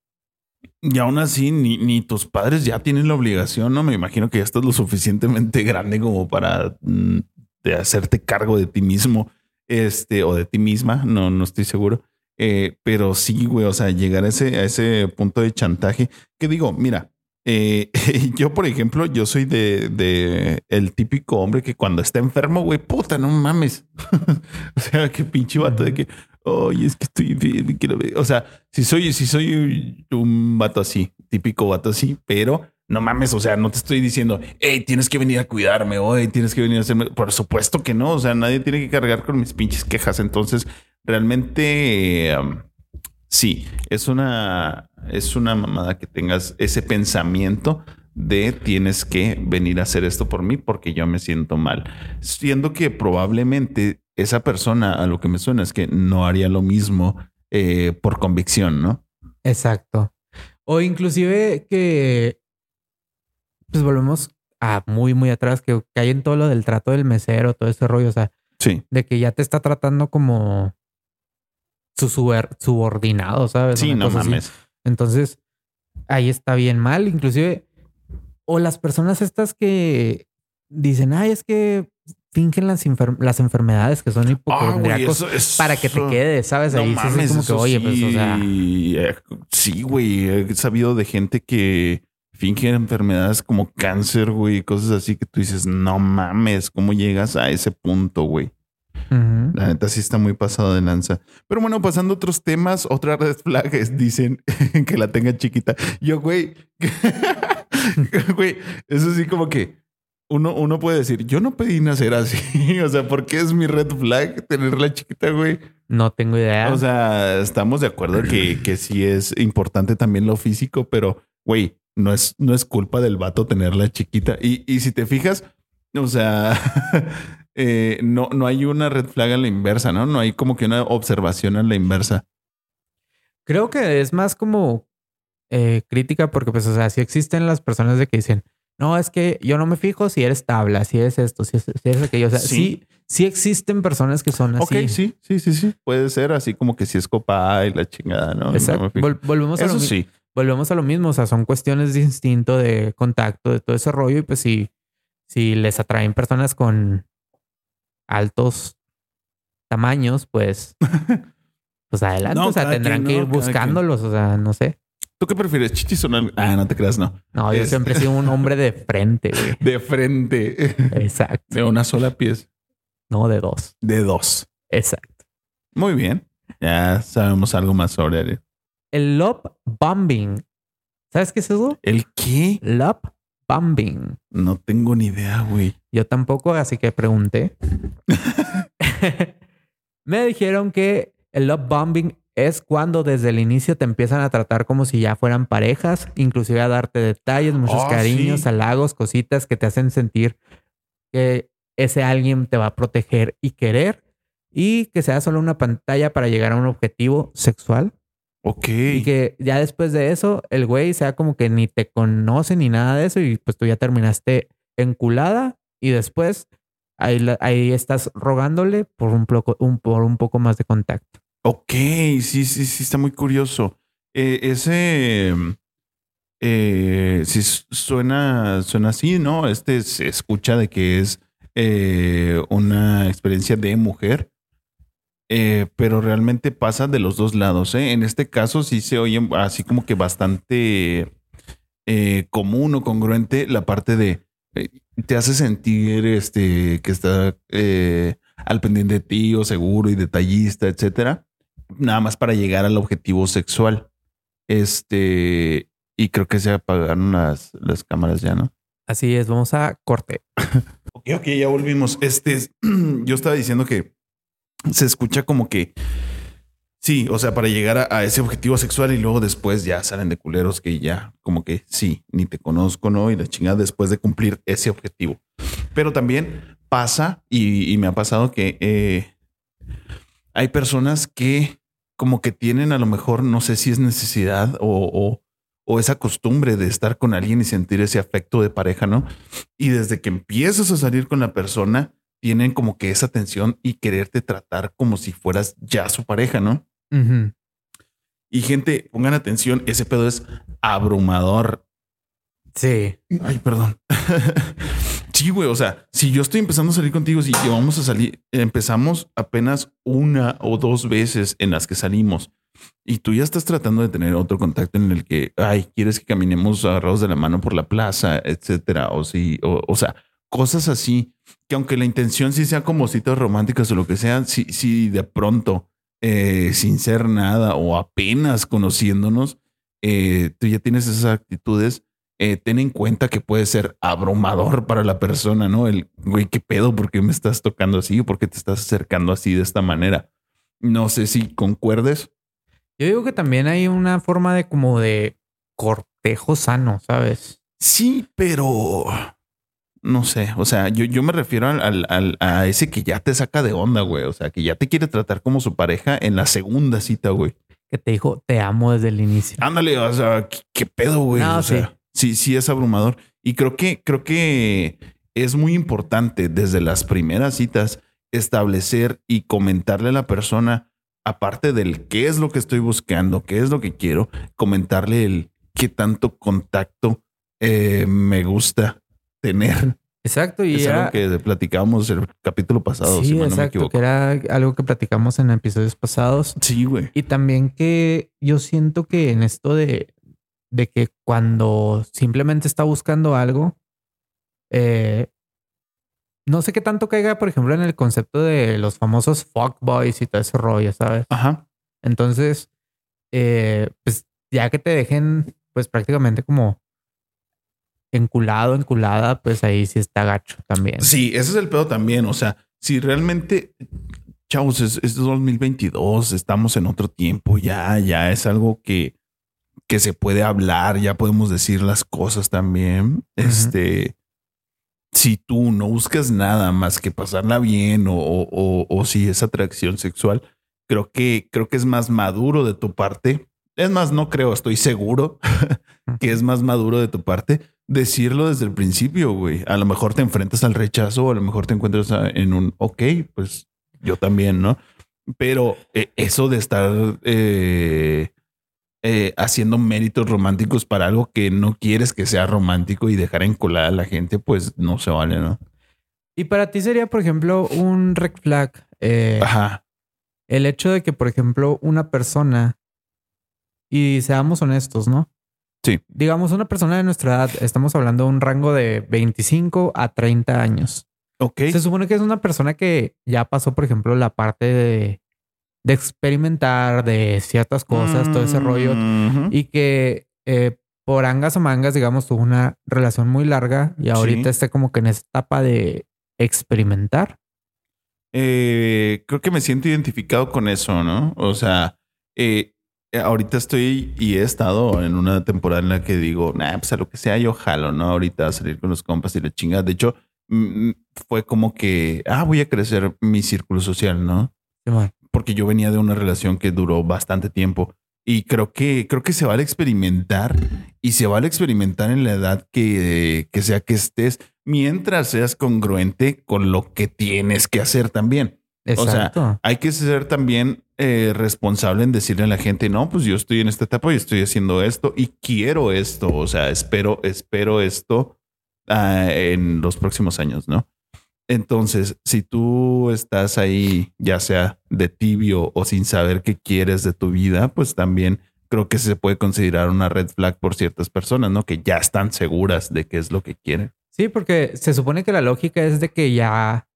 [SPEAKER 2] Y aún así, ni, ni tus padres ya tienen la obligación, ¿no? Me imagino que ya estás lo suficientemente [laughs] grande como para mm, de hacerte cargo de ti mismo, este, o de ti misma, no, no estoy seguro. Eh, pero sí, güey, o sea, llegar a ese, a ese punto de chantaje, que digo, mira, eh, [laughs] yo, por ejemplo, yo soy de, de el típico hombre que cuando está enfermo, güey, puta, no mames. [laughs] o sea, qué pinche vato de que, oye, es que estoy y quiero ver. O sea, si soy, si soy un vato así, típico vato así, pero no mames, o sea, no te estoy diciendo, hey, tienes que venir a cuidarme, o "Hey, tienes que venir a hacerme. Por supuesto que no, o sea, nadie tiene que cargar con mis pinches quejas. Entonces, realmente, um, sí, es una, es una mamada que tengas ese pensamiento de tienes que venir a hacer esto por mí porque yo me siento mal. Siendo que probablemente esa persona a lo que me suena es que no haría lo mismo eh, por convicción, ¿no?
[SPEAKER 1] Exacto. O inclusive que, pues volvemos a muy, muy atrás, que cae en todo lo del trato del mesero, todo ese rollo, o sea,
[SPEAKER 2] Sí.
[SPEAKER 1] de que ya te está tratando como su subordinado, ¿sabes?
[SPEAKER 2] Sí,
[SPEAKER 1] Una
[SPEAKER 2] no
[SPEAKER 1] así.
[SPEAKER 2] mames.
[SPEAKER 1] Entonces, ahí está bien mal, inclusive, o las personas estas que dicen, ay, es que fingen las, enfer- las enfermedades que son
[SPEAKER 2] Ah,
[SPEAKER 1] hipocondriacos para que te quedes, ¿sabes?
[SPEAKER 2] No
[SPEAKER 1] Ahí sí es
[SPEAKER 2] mames,
[SPEAKER 1] como que, oye, pues, o sea,
[SPEAKER 2] eh, sí, güey. He sabido de gente que finge enfermedades como cáncer, güey, cosas así que tú dices, no mames, ¿cómo llegas a ese punto, güey? La neta sí está muy pasado de lanza. Pero bueno, pasando a otros temas, otra red flag es, dicen [laughs] que la tenga chiquita. Yo, güey, [laughs] güey, eso sí como que uno, uno puede decir, yo no pedí nacer así. [laughs] o sea, ¿por qué es mi red flag tenerla chiquita, güey?
[SPEAKER 1] no tengo idea.
[SPEAKER 2] O sea, estamos de acuerdo que, que sí es importante también lo físico, pero güey, no es, no es culpa del vato tenerla chiquita. Y, y si te fijas, o sea, [laughs] eh, no, no hay una red flag a la inversa, ¿no? No hay como que una observación a la inversa.
[SPEAKER 1] Creo que es más como eh, crítica porque, pues, o sea, sí existen las personas de que dicen, no, es que yo no me fijo si eres tabla, si eres esto, si, es- si eres aquello. O sea,
[SPEAKER 2] Sí.
[SPEAKER 1] sí, sí, existen personas que son así.
[SPEAKER 2] Ok, sí, sí, sí, sí. Puede ser así como que si es copa y la chingada, ¿no? No
[SPEAKER 1] Exacto.
[SPEAKER 2] fijo.
[SPEAKER 1] Vol- volvemos a lo
[SPEAKER 2] Eso sí.
[SPEAKER 1] Volvemos a lo mismo. O sea, son cuestiones de instinto, de contacto, de todo ese rollo. Y pues si, si les atraen personas con altos tamaños, pues, [laughs] pues adelante.
[SPEAKER 2] No,
[SPEAKER 1] o sea, tendrán
[SPEAKER 2] quien,
[SPEAKER 1] que
[SPEAKER 2] ¿no?
[SPEAKER 1] ir buscándolos. O sea, no sé.
[SPEAKER 2] ¿Tú qué prefieres? ¿Chichis o nalgas? Ah, no te creas, no.
[SPEAKER 1] No, yo
[SPEAKER 2] Es-
[SPEAKER 1] siempre he sido un hombre de frente, güey. [laughs]
[SPEAKER 2] De frente.
[SPEAKER 1] Exacto.
[SPEAKER 2] De una sola pieza.
[SPEAKER 1] No de dos.
[SPEAKER 2] De dos.
[SPEAKER 1] Exacto.
[SPEAKER 2] Muy bien. Ya sabemos algo más sobre él.
[SPEAKER 1] El love bombing. ¿Sabes qué es eso?
[SPEAKER 2] ¿El qué?
[SPEAKER 1] Love bombing.
[SPEAKER 2] No tengo ni idea, güey.
[SPEAKER 1] Yo tampoco, así que pregunté. [laughs] [laughs] Me dijeron que el love bombing es cuando desde el inicio te empiezan a tratar como si ya fueran parejas, inclusive a darte detalles, muchos
[SPEAKER 2] Oh,
[SPEAKER 1] cariños,
[SPEAKER 2] sí.
[SPEAKER 1] halagos, cositas que te hacen sentir que ese alguien te va a proteger y querer y que sea solo una pantalla para llegar a un objetivo sexual
[SPEAKER 2] Ok.
[SPEAKER 1] y que ya después de eso el güey sea como que ni te conoce ni nada de eso y pues tú ya terminaste enculada y después ahí, ahí estás rogándole por un, poco, un- por un poco más de contacto.
[SPEAKER 2] Ok, sí, sí, sí, está muy curioso. Eh, ese eh, sí su- suena, suena así, ¿no? Este se escucha de que es eh, una experiencia de mujer, eh, pero realmente pasa de los dos lados. ¿eh? En este caso sí se oye así como que bastante eh, común o congruente la parte de te hace sentir este que está al pendiente de ti o seguro y detallista, etcétera nada más para llegar al objetivo sexual. Este, y creo que se apagaron las, las cámaras ya, ¿no?
[SPEAKER 1] Así es, vamos a corte. [laughs]
[SPEAKER 2] Ok, ok, ya volvimos. Este, [clears throat] yo estaba diciendo que se escucha como que sí, o sea, para llegar a, ese objetivo sexual y luego después ya salen de culeros que ya como que sí, ni te conozco, ¿no? Y la chingada después de cumplir ese objetivo. Pero también pasa y, me ha pasado que eh, hay personas que como que tienen a lo mejor, no sé si es necesidad o, o esa costumbre de estar con alguien y sentir ese afecto de pareja, ¿no? Y desde que empiezas a salir con la persona, tienen como que esa tensión y quererte tratar como si fueras ya su pareja, ¿no? Y gente, pongan atención, ese pedo es abrumador.
[SPEAKER 1] Sí.
[SPEAKER 2] Ay, perdón. [laughs] sí, güey, o sea, si yo estoy empezando a salir contigo, si llevamos a salir, empezamos apenas una o dos veces en las que salimos y tú ya estás tratando de tener otro contacto en el que, ay, quieres que caminemos agarrados de la mano por la plaza, etcétera, o sí, o, o sea, cosas así que aunque la intención sí sea como citas románticas o lo que sea, si, si de pronto, eh, sin ser nada o apenas conociéndonos, eh, tú ya tienes esas actitudes, eh, ten en cuenta que puede ser abrumador para la persona, ¿no? El güey, ¿qué pedo? ¿Por qué me estás tocando así? ¿Por qué te estás acercando así de esta manera? No sé si concuerdes.
[SPEAKER 1] Yo digo que también hay una forma de como de cortejo sano, ¿sabes?
[SPEAKER 2] Sí, pero no sé. O sea, yo, yo me refiero al, al- al- a ese que ya te saca de onda, güey. O sea, que ya te quiere tratar como su pareja en la segunda cita, güey.
[SPEAKER 1] Que te dijo te amo desde el inicio.
[SPEAKER 2] Ándale, o sea, ¿qué, qué pedo, güey?
[SPEAKER 1] No,
[SPEAKER 2] o sea, sí, sí es abrumador. Y creo que, creo que es muy importante desde las primeras citas establecer y comentarle a la persona, aparte del qué es lo que estoy buscando, qué es lo que quiero, comentarle el qué tanto contacto eh, me gusta tener.
[SPEAKER 1] Exacto. Y
[SPEAKER 2] es
[SPEAKER 1] era,
[SPEAKER 2] algo que platicábamos el capítulo pasado,
[SPEAKER 1] sí,
[SPEAKER 2] si mal no me
[SPEAKER 1] exacto,
[SPEAKER 2] equivoco.
[SPEAKER 1] que era algo que platicamos en episodios pasados.
[SPEAKER 2] Sí, güey.
[SPEAKER 1] Y también que yo siento que en esto de, de que cuando simplemente está buscando algo, eh, no sé qué tanto caiga, por ejemplo, en el concepto de los famosos fuckboys y todo ese rollo, ¿sabes?
[SPEAKER 2] Ajá.
[SPEAKER 1] Entonces, eh, pues ya que te dejen, pues prácticamente como enculado, enculada, pues ahí sí está gacho también.
[SPEAKER 2] Sí, ese es el pedo también. O sea, si realmente, chavos, es, es 2022, estamos en otro tiempo, ya, ya es algo que, que se puede hablar, ya podemos decir las cosas también. Este, si tú no buscas nada más que pasarla bien o, o, o- o si es atracción sexual, creo que, creo que es más maduro de tu parte. Es más, no creo, estoy seguro [laughs] que es más maduro de tu parte decirlo desde el principio, güey. A lo mejor te enfrentas al rechazo, o a lo mejor te encuentras en un, ok, pues yo también, ¿no? Pero eh, eso de estar eh, eh, haciendo méritos románticos para algo que no quieres que sea romántico y dejar encolada a la gente, pues no se vale, ¿no?
[SPEAKER 1] Y para ti sería, por ejemplo, un red flag. eh,
[SPEAKER 2] Ajá.
[SPEAKER 1] el hecho de que, por ejemplo, una persona, y seamos honestos, ¿no?
[SPEAKER 2] Sí.
[SPEAKER 1] Digamos, una persona de nuestra edad, estamos hablando de un rango de 25 a 30 años.
[SPEAKER 2] Ok.
[SPEAKER 1] Se supone que es una persona que ya pasó, por ejemplo, la parte de, de experimentar de ciertas cosas, todo ese rollo,
[SPEAKER 2] Ujú.
[SPEAKER 1] y que eh, por angas o mangas, digamos, tuvo una relación muy larga y ahorita
[SPEAKER 2] Sí.
[SPEAKER 1] está como que en esa etapa de experimentar.
[SPEAKER 2] Eh, creo que me siento identificado con eso, ¿no? O sea, eh, ahorita estoy y he estado en una temporada en la que digo, nah, pues a lo que sea yo jalo, ¿no? Ahorita a salir con los compas y la chingada. De hecho, mm, fue como que, ah, voy a crecer mi círculo social, ¿no? Porque yo venía de una relación que duró bastante tiempo. Y creo que, creo que se vale experimentar y se vale experimentar en la edad que, que sea que estés, mientras seas congruente con lo que tienes que hacer también. O sea,
[SPEAKER 1] Exacto.
[SPEAKER 2] Hay que ser también eh, responsable en decirle a la gente, no, pues yo estoy en esta etapa y estoy haciendo esto y quiero esto. O sea, espero, espero esto ah, en los próximos años, ¿no? Entonces, si tú estás ahí, ya sea de tibio o sin saber qué quieres de tu vida, pues también creo que se puede considerar una red flag por ciertas personas, ¿no? Que ya están seguras de qué es lo que quieren.
[SPEAKER 1] Sí, porque se supone que la lógica es de que ya,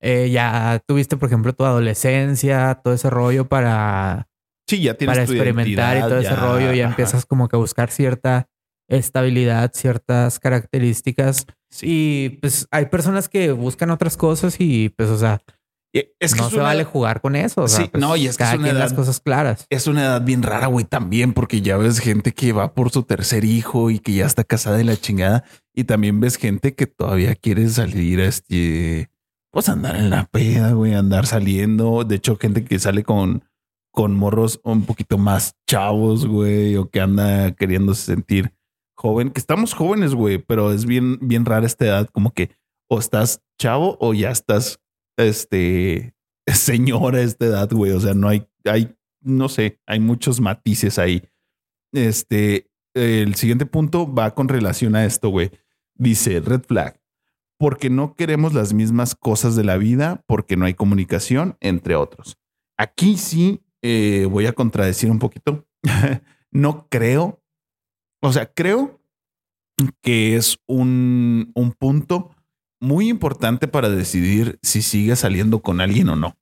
[SPEAKER 1] eh, ya tuviste, por ejemplo, tu adolescencia, todo ese rollo para,
[SPEAKER 2] Sí, ya tienes
[SPEAKER 1] para experimentar y todo ese rollo. Ya
[SPEAKER 2] ajá.
[SPEAKER 1] empiezas como que a buscar cierta estabilidad, ciertas características.
[SPEAKER 2] Sí.
[SPEAKER 1] Y pues hay personas que buscan otras cosas y pues, o sea,
[SPEAKER 2] Es que
[SPEAKER 1] no
[SPEAKER 2] es
[SPEAKER 1] se
[SPEAKER 2] una-
[SPEAKER 1] vale jugar con eso. O sea,
[SPEAKER 2] Sí,
[SPEAKER 1] pues,
[SPEAKER 2] no, y es que es una
[SPEAKER 1] quien las
[SPEAKER 2] edad-
[SPEAKER 1] cosas claras.
[SPEAKER 2] es una edad bien rara, güey, también, porque ya ves gente que va por su tercer hijo y que ya está casada y la chingada. Y también ves gente que todavía quiere salir a este, pues andar en la peda, güey, andar saliendo. De hecho, gente que sale con, con morros un poquito más chavos, güey, o que anda queriéndose sentir joven, que estamos jóvenes, güey, pero es bien, bien rara esta edad, como que o estás chavo o ya estás, este, [laughs] señora esta edad, güey. O sea, no hay, hay, no sé, hay muchos matices ahí. Este, el siguiente punto va con relación a esto, güey. Dice red flag. Porque no queremos las mismas cosas de la vida, porque no hay comunicación, entre otros. Aquí sí eh, voy a contradecir un poquito. [laughs] no creo. O sea, creo que es un, un punto muy importante para decidir si sigue saliendo con alguien o no.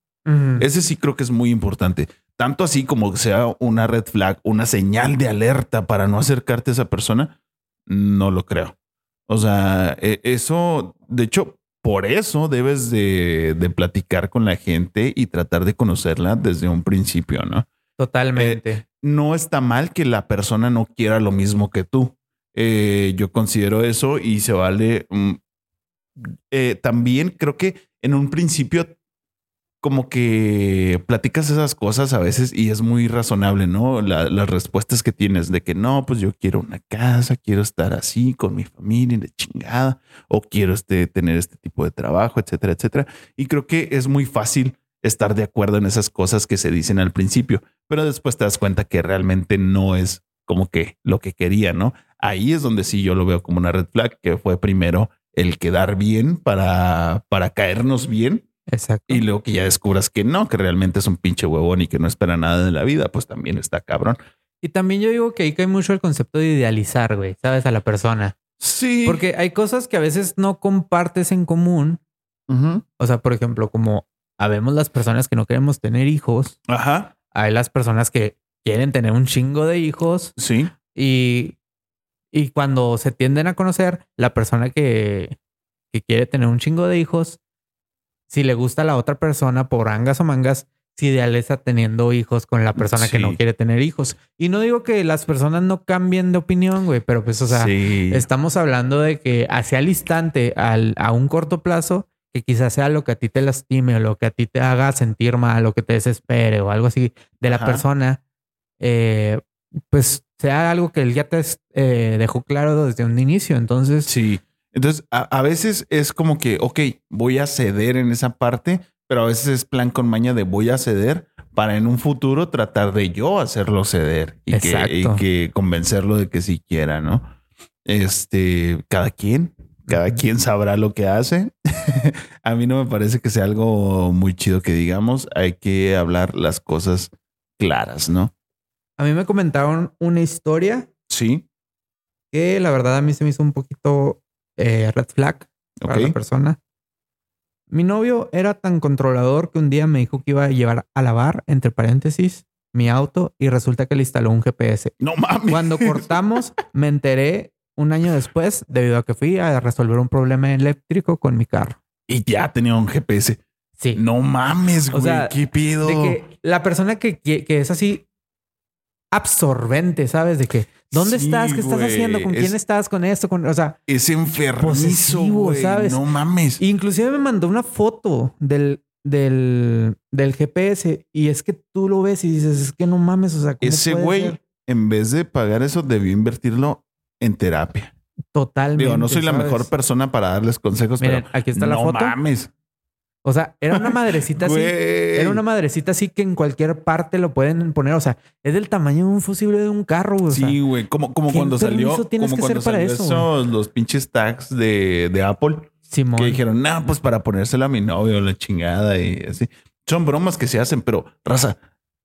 [SPEAKER 2] Ese sí creo que es muy importante. Tanto así como sea una red flag, una señal de alerta para no acercarte a esa persona, no lo creo. O sea, e- eso, de hecho, por eso debes de, de platicar con la gente y tratar de conocerla desde un principio, ¿no?
[SPEAKER 1] Totalmente.
[SPEAKER 2] no está mal que la persona no quiera lo mismo que tú. Eh, yo considero eso y se vale. mm, eh, también creo que en un principio como que platicas esas cosas a veces y es muy razonable, ¿no? La- las respuestas que tienes de que no, pues yo quiero una casa, quiero estar así con mi familia, de chingada, o quiero este, tener este tipo de trabajo, etcétera, etcétera. Y creo que es muy fácil estar de acuerdo en esas cosas que se dicen al principio, pero después te das cuenta que realmente no es como que lo que quería, ¿no? Ahí es donde sí yo lo veo como una red flag, que fue primero el quedar bien para, para caernos bien
[SPEAKER 1] Exacto.
[SPEAKER 2] y luego que ya descubras que no, que realmente es un pinche huevón y que no espera nada de la vida, pues también está cabrón.
[SPEAKER 1] Y también yo digo que ahí cae mucho el concepto de idealizar, güey, sabes, a la persona.
[SPEAKER 2] Sí.
[SPEAKER 1] Porque hay cosas que a veces no compartes en común. O sea, por ejemplo, como habemos las personas que no queremos tener hijos,
[SPEAKER 2] Ajá.
[SPEAKER 1] hay las personas que quieren tener un chingo de hijos
[SPEAKER 2] Sí.
[SPEAKER 1] y, y cuando se tienden a conocer, la persona que, que quiere tener un chingo de hijos, si le gusta a la otra persona por angas o mangas, se idealiza teniendo hijos con la persona que no quiere tener hijos. Y no digo que las personas no cambien de opinión, güey, pero pues, o sea,
[SPEAKER 2] sí.
[SPEAKER 1] Estamos hablando de que hacia el instante, al, a un corto plazo, que quizás sea lo que a ti te lastime o lo que a ti te haga sentir mal o que te desespere o algo así de la
[SPEAKER 2] Ajá.
[SPEAKER 1] persona, eh, pues sea algo que él ya te eh, dejó claro desde un inicio. Entonces,
[SPEAKER 2] Sí. Entonces, a, a veces es como que, ok, voy a ceder en esa parte, pero a veces es plan con maña de voy a ceder para en un futuro tratar de yo hacerlo ceder y, que, y que convencerlo de que sí quiera, ¿no? Este, cada quien, cada quien sabrá lo que hace. [laughs] A mí no me parece que sea algo muy chido que digamos, hay que hablar las cosas claras, ¿no?
[SPEAKER 1] A mí me comentaron una historia
[SPEAKER 2] Sí,
[SPEAKER 1] que la verdad a mí se me hizo un poquito eh, red flag para la persona. Mi novio era tan controlador que un día me dijo que iba a llevar a lavar, entre paréntesis, mi auto y resulta que le instaló un GPS.
[SPEAKER 2] no mames.
[SPEAKER 1] Cuando cortamos, me enteré un año después debido a que fui a resolver un problema eléctrico con mi carro.
[SPEAKER 2] Y ya tenía un GPS.
[SPEAKER 1] Sí.
[SPEAKER 2] No mames,
[SPEAKER 1] O
[SPEAKER 2] güey.
[SPEAKER 1] sea,
[SPEAKER 2] ¿Qué pido?
[SPEAKER 1] De que la persona que, que, que es así absorbente, ¿sabes? De que, ¿dónde
[SPEAKER 2] Sí,
[SPEAKER 1] estás? ¿Qué estás haciendo? ¿Con quién
[SPEAKER 2] Es-
[SPEAKER 1] estás? ¿Con esto? Con... O sea,
[SPEAKER 2] Es enfermizo, güey.
[SPEAKER 1] ¿sabes?
[SPEAKER 2] No mames.
[SPEAKER 1] inclusive me mandó una foto del, del, del GPS y es que tú lo ves y dices, es que no mames, o sea, ¿cómo
[SPEAKER 2] Ese güey, en vez de pagar eso, debió invertirlo en terapia.
[SPEAKER 1] Totalmente.
[SPEAKER 2] Digo, no soy la mejor persona para darles consejos,
[SPEAKER 1] Miren,
[SPEAKER 2] pero
[SPEAKER 1] aquí está la
[SPEAKER 2] no
[SPEAKER 1] foto.
[SPEAKER 2] mames.
[SPEAKER 1] O sea, era una madrecita así. Era una madrecita así que en cualquier parte lo pueden poner. O sea, es del tamaño de un fusible de un carro. O sea,
[SPEAKER 2] Sí, güey. Como, como
[SPEAKER 1] ¿qué
[SPEAKER 2] cuando salió,
[SPEAKER 1] tienes
[SPEAKER 2] como
[SPEAKER 1] que
[SPEAKER 2] cuando
[SPEAKER 1] hacer para
[SPEAKER 2] salió
[SPEAKER 1] eso,
[SPEAKER 2] esos, los pinches tags de, de Apple
[SPEAKER 1] Simón.
[SPEAKER 2] que dijeron, no, pues para ponérselo a mi novio, la chingada y así. Son bromas que se hacen, pero raza,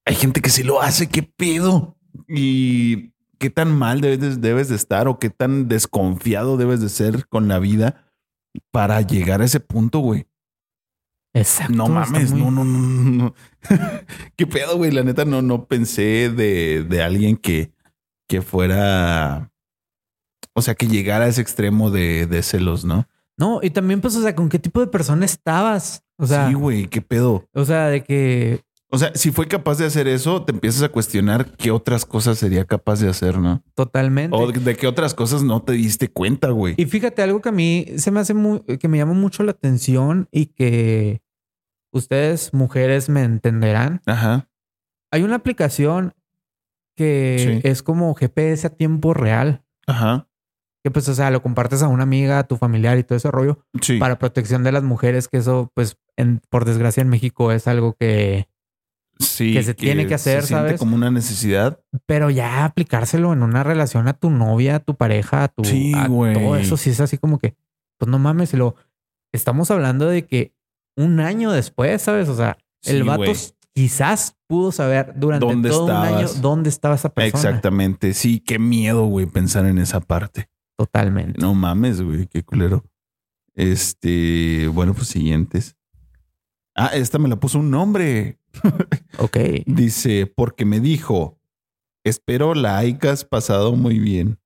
[SPEAKER 2] hay gente que sí lo hace. ¿Qué pedo? Y qué tan mal debes, de- debes de estar o qué tan desconfiado debes de ser con la vida para llegar a ese punto, güey.
[SPEAKER 1] Exacto.
[SPEAKER 2] No mames,
[SPEAKER 1] muy-
[SPEAKER 2] no, no, no, no. [laughs] ¿Qué pedo, güey? La neta no, no pensé de, de alguien que, que fuera, o sea, que llegara a ese extremo de, de celos, ¿no?
[SPEAKER 1] No, y también, pues, o sea, ¿con qué tipo de persona estabas? O sea,
[SPEAKER 2] sí, güey, qué pedo.
[SPEAKER 1] o sea, de que
[SPEAKER 2] O sea, si fue capaz de hacer eso, te empiezas a cuestionar qué otras cosas sería capaz de hacer, ¿no?
[SPEAKER 1] totalmente.
[SPEAKER 2] O de, qué otras cosas no te diste cuenta, güey.
[SPEAKER 1] Y fíjate, algo que a mí se me hace muy, que me llama mucho la atención y que ustedes, mujeres, me entenderán.
[SPEAKER 2] Ajá.
[SPEAKER 1] Hay una aplicación que
[SPEAKER 2] Sí.
[SPEAKER 1] es como GPS a tiempo real.
[SPEAKER 2] Ajá.
[SPEAKER 1] Que pues, o sea, lo compartes a una amiga, a tu familiar y todo ese rollo
[SPEAKER 2] Sí.
[SPEAKER 1] para protección de las mujeres, que eso, pues, en, por desgracia en México es algo que,
[SPEAKER 2] sí.
[SPEAKER 1] que se tiene que hacer,
[SPEAKER 2] se
[SPEAKER 1] ¿sabes?
[SPEAKER 2] como una necesidad.
[SPEAKER 1] pero ya aplicárselo en una relación a tu novia, a tu pareja, a tu,
[SPEAKER 2] Sí,
[SPEAKER 1] a todo eso, sí es así como que, pues no mames, lo estamos hablando de que un año después, ¿sabes? O sea, el vato quizás pudo saber durante
[SPEAKER 2] ¿Dónde
[SPEAKER 1] todo un año dónde estaba esa persona.
[SPEAKER 2] Exactamente. Sí, qué miedo, güey, pensar en esa parte.
[SPEAKER 1] Totalmente.
[SPEAKER 2] No mames, güey, qué culero. Este, bueno, pues siguientes. Ah, esta me la puso un nombre. [laughs]
[SPEAKER 1] Ok.
[SPEAKER 2] Dice, porque me dijo, espero la hayas pasado muy bien.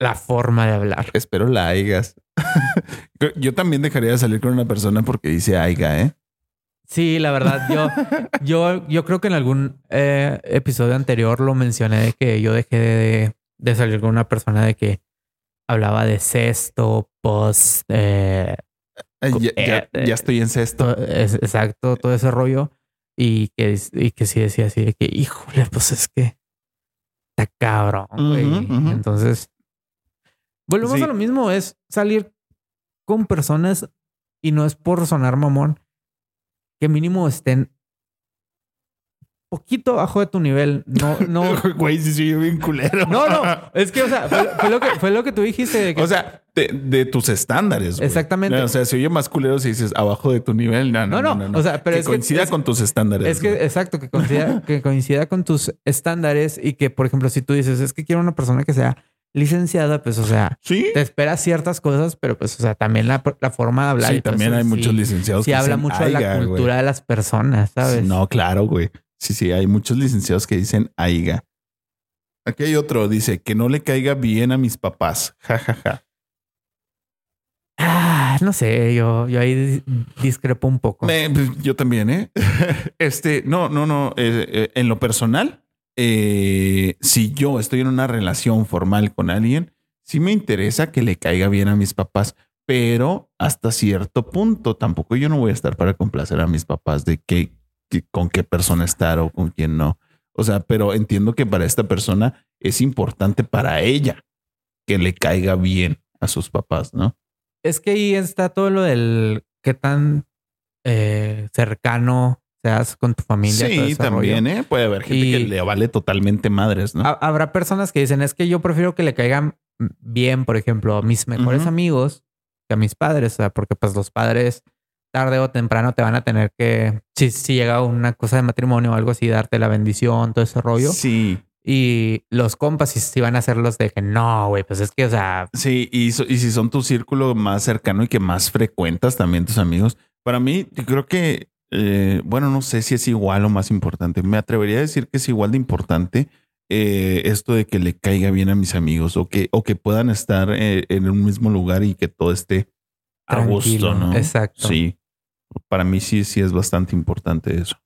[SPEAKER 1] La forma de hablar.
[SPEAKER 2] Espero la hayas. [laughs] Yo también dejaría de salir con una persona porque dice aiga, ¿eh?
[SPEAKER 1] Sí, la verdad, yo, [laughs] yo, yo creo que en algún eh, episodio anterior lo mencioné de que yo dejé de, de salir con una persona de que hablaba de sexto, post, eh,
[SPEAKER 2] ya, ya-
[SPEAKER 1] Eh,
[SPEAKER 2] ya estoy en sexto.
[SPEAKER 1] es- exacto, todo ese rollo. Y que, y que sí decía así de que, híjole, pues es que está cabrón, güey. Entonces, volvemos
[SPEAKER 2] Sí.
[SPEAKER 1] a lo mismo, es salir con personas y no es por sonar mamón, que mínimo estén poquito abajo de tu nivel. No, no, [laughs]
[SPEAKER 2] Güey, sí soy bien culero.
[SPEAKER 1] no, no. Es que, o sea, fue, fue lo que, fue lo que tú dijiste de que
[SPEAKER 2] O sea, de, de tus estándares. güey.
[SPEAKER 1] Exactamente.
[SPEAKER 2] O sea, se oye más culero si dices abajo de tu nivel. No, no,
[SPEAKER 1] No,
[SPEAKER 2] no.
[SPEAKER 1] no. O sea, pero
[SPEAKER 2] que
[SPEAKER 1] es que-
[SPEAKER 2] coincida
[SPEAKER 1] es-
[SPEAKER 2] con tus estándares.
[SPEAKER 1] Es que,
[SPEAKER 2] güey.
[SPEAKER 1] exacto, que coincida, [laughs] que coincida con tus estándares y que, por ejemplo, si tú dices, es que quiero una persona que sea licenciada, pues, o sea,
[SPEAKER 2] sí.
[SPEAKER 1] te esperas ciertas cosas, pero pues, o sea, también la, la forma de hablar.
[SPEAKER 2] Sí,
[SPEAKER 1] y
[SPEAKER 2] también hay
[SPEAKER 1] sí-
[SPEAKER 2] muchos licenciados
[SPEAKER 1] Sí,
[SPEAKER 2] que
[SPEAKER 1] habla mucho de la cultura de las personas, ¿sabes?
[SPEAKER 2] No, claro, güey. Sí, sí, hay muchos licenciados que dicen aiga. Aquí hay otro, dice que no le caiga bien a mis papás. Ja, ja, ja.
[SPEAKER 1] Ah, no sé, yo, yo ahí dis- discrepo un poco.
[SPEAKER 2] Me- pues, yo también, ¿eh? [laughs] este, no, no, no. eh, eh, en lo personal, eh, si yo estoy en una relación formal con alguien, sí me interesa que le caiga bien a mis papás, pero hasta cierto punto tampoco yo no voy a estar para complacer a mis papás de qué, con qué persona estar o con quién no. O sea, pero entiendo que para esta persona es importante para ella que le caiga bien a sus papás, ¿no?
[SPEAKER 1] Es que ahí está todo lo del qué tan eh, cercano seas con tu familia.
[SPEAKER 2] Sí, también,
[SPEAKER 1] rollo.
[SPEAKER 2] ¿eh? Puede haber gente
[SPEAKER 1] Y-
[SPEAKER 2] que le vale totalmente madres, ¿no?
[SPEAKER 1] Ha- Habrá personas que dicen, es que yo prefiero que le caigan bien, por ejemplo, a mis mejores amigos que a mis padres, o sea, porque pues los padres tarde o temprano te van a tener que, si, si llega una cosa de matrimonio o algo así, darte la bendición, todo ese rollo.
[SPEAKER 2] Sí,
[SPEAKER 1] Y los compas si, van a ser los de que no, güey, pues es que, o sea,
[SPEAKER 2] sí. Y, so- y si son tu círculo más cercano y que más frecuentas también tus amigos, para mí, yo creo que, eh, bueno, no sé si es igual o más importante. Me atrevería a decir que es igual de importante eh, esto de que le caiga bien a mis amigos o que, o que puedan estar eh, en un mismo lugar y que todo esté a gusto,
[SPEAKER 1] Tranquilo,
[SPEAKER 2] ¿no?
[SPEAKER 1] exacto.
[SPEAKER 2] Sí. Para mí sí, sí es bastante importante eso.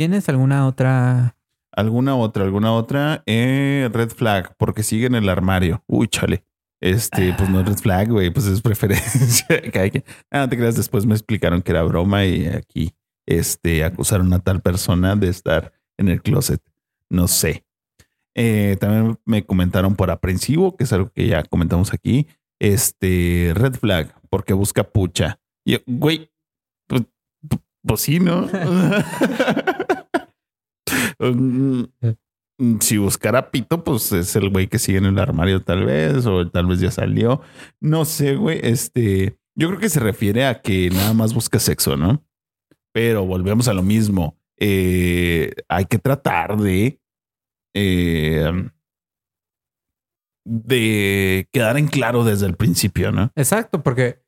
[SPEAKER 1] ¿tienes alguna otra?
[SPEAKER 2] ¿Alguna otra? ¿Alguna otra? Eh, red flag, porque sigue en el armario. Uy, chale. Este, pues no es red flag, güey, pues es preferencia. Ah, no te creas, después me explicaron que era broma y aquí, este, acusaron a tal persona de estar en el closet. No sé. Eh, también me comentaron por aprensivo, que es algo que ya comentamos aquí. Este, red flag, porque busca pucha. Y yo, güey, pues, pu- pues sí, ¿no? [laughs] Si buscara pito, pues es el güey que sigue en el armario, tal vez, o tal vez ya salió. No sé, güey. Este, yo creo que se refiere a que nada más busca sexo, ¿no? Pero volvemos a lo mismo. Eh, hay que tratar de, eh, de quedar en claro desde el principio, ¿no?
[SPEAKER 1] Exacto, porque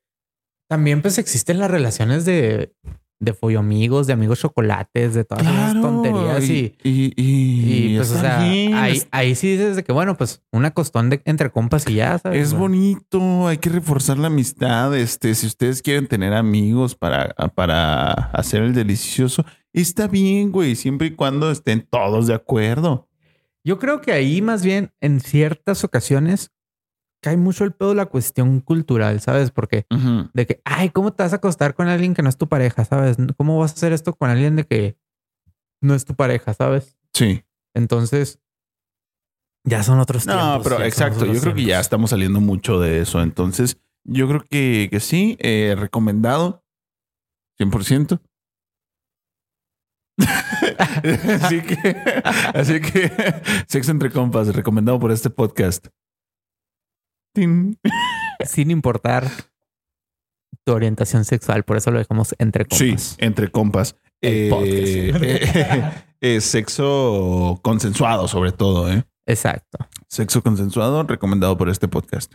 [SPEAKER 1] también pues existen las relaciones de, de folloamigos, de amigos chocolates, de todas esas tonterías y,
[SPEAKER 2] y, y-
[SPEAKER 1] y, pues o sea, ahí, ahí sí dices de que bueno, pues una costón de entre compas y ya, ¿sabes?
[SPEAKER 2] Es bonito, hay que reforzar la amistad. Este, si ustedes quieren tener amigos para, para hacer el delicioso, está bien, güey, siempre y cuando estén todos de acuerdo.
[SPEAKER 1] Yo creo que ahí más bien en ciertas ocasiones cae mucho el pedo la cuestión cultural, ¿sabes? Porque de que, ay, ¿cómo te vas a acostar con alguien que no es tu pareja, ¿sabes? ¿Cómo vas a hacer esto con alguien de que no es tu pareja, ¿sabes?
[SPEAKER 2] Sí.
[SPEAKER 1] Entonces, ya son otros tiempos.
[SPEAKER 2] No, pero exacto. Yo creo que ya estamos saliendo mucho de eso. Entonces, yo creo que, que sí, eh, recomendado 100%. [laughs] así que, así que, [laughs] sexo entre compas, recomendado por este podcast. Tin.
[SPEAKER 1] Sin importar tu orientación sexual, por eso lo dejamos entre
[SPEAKER 2] Sí,
[SPEAKER 1] compas.
[SPEAKER 2] entre compas.
[SPEAKER 1] El
[SPEAKER 2] Eh, [laughs] eh, eh, sexo consensuado, sobre todo, ¿eh?
[SPEAKER 1] Exacto.
[SPEAKER 2] Sexo consensuado, recomendado por este podcast.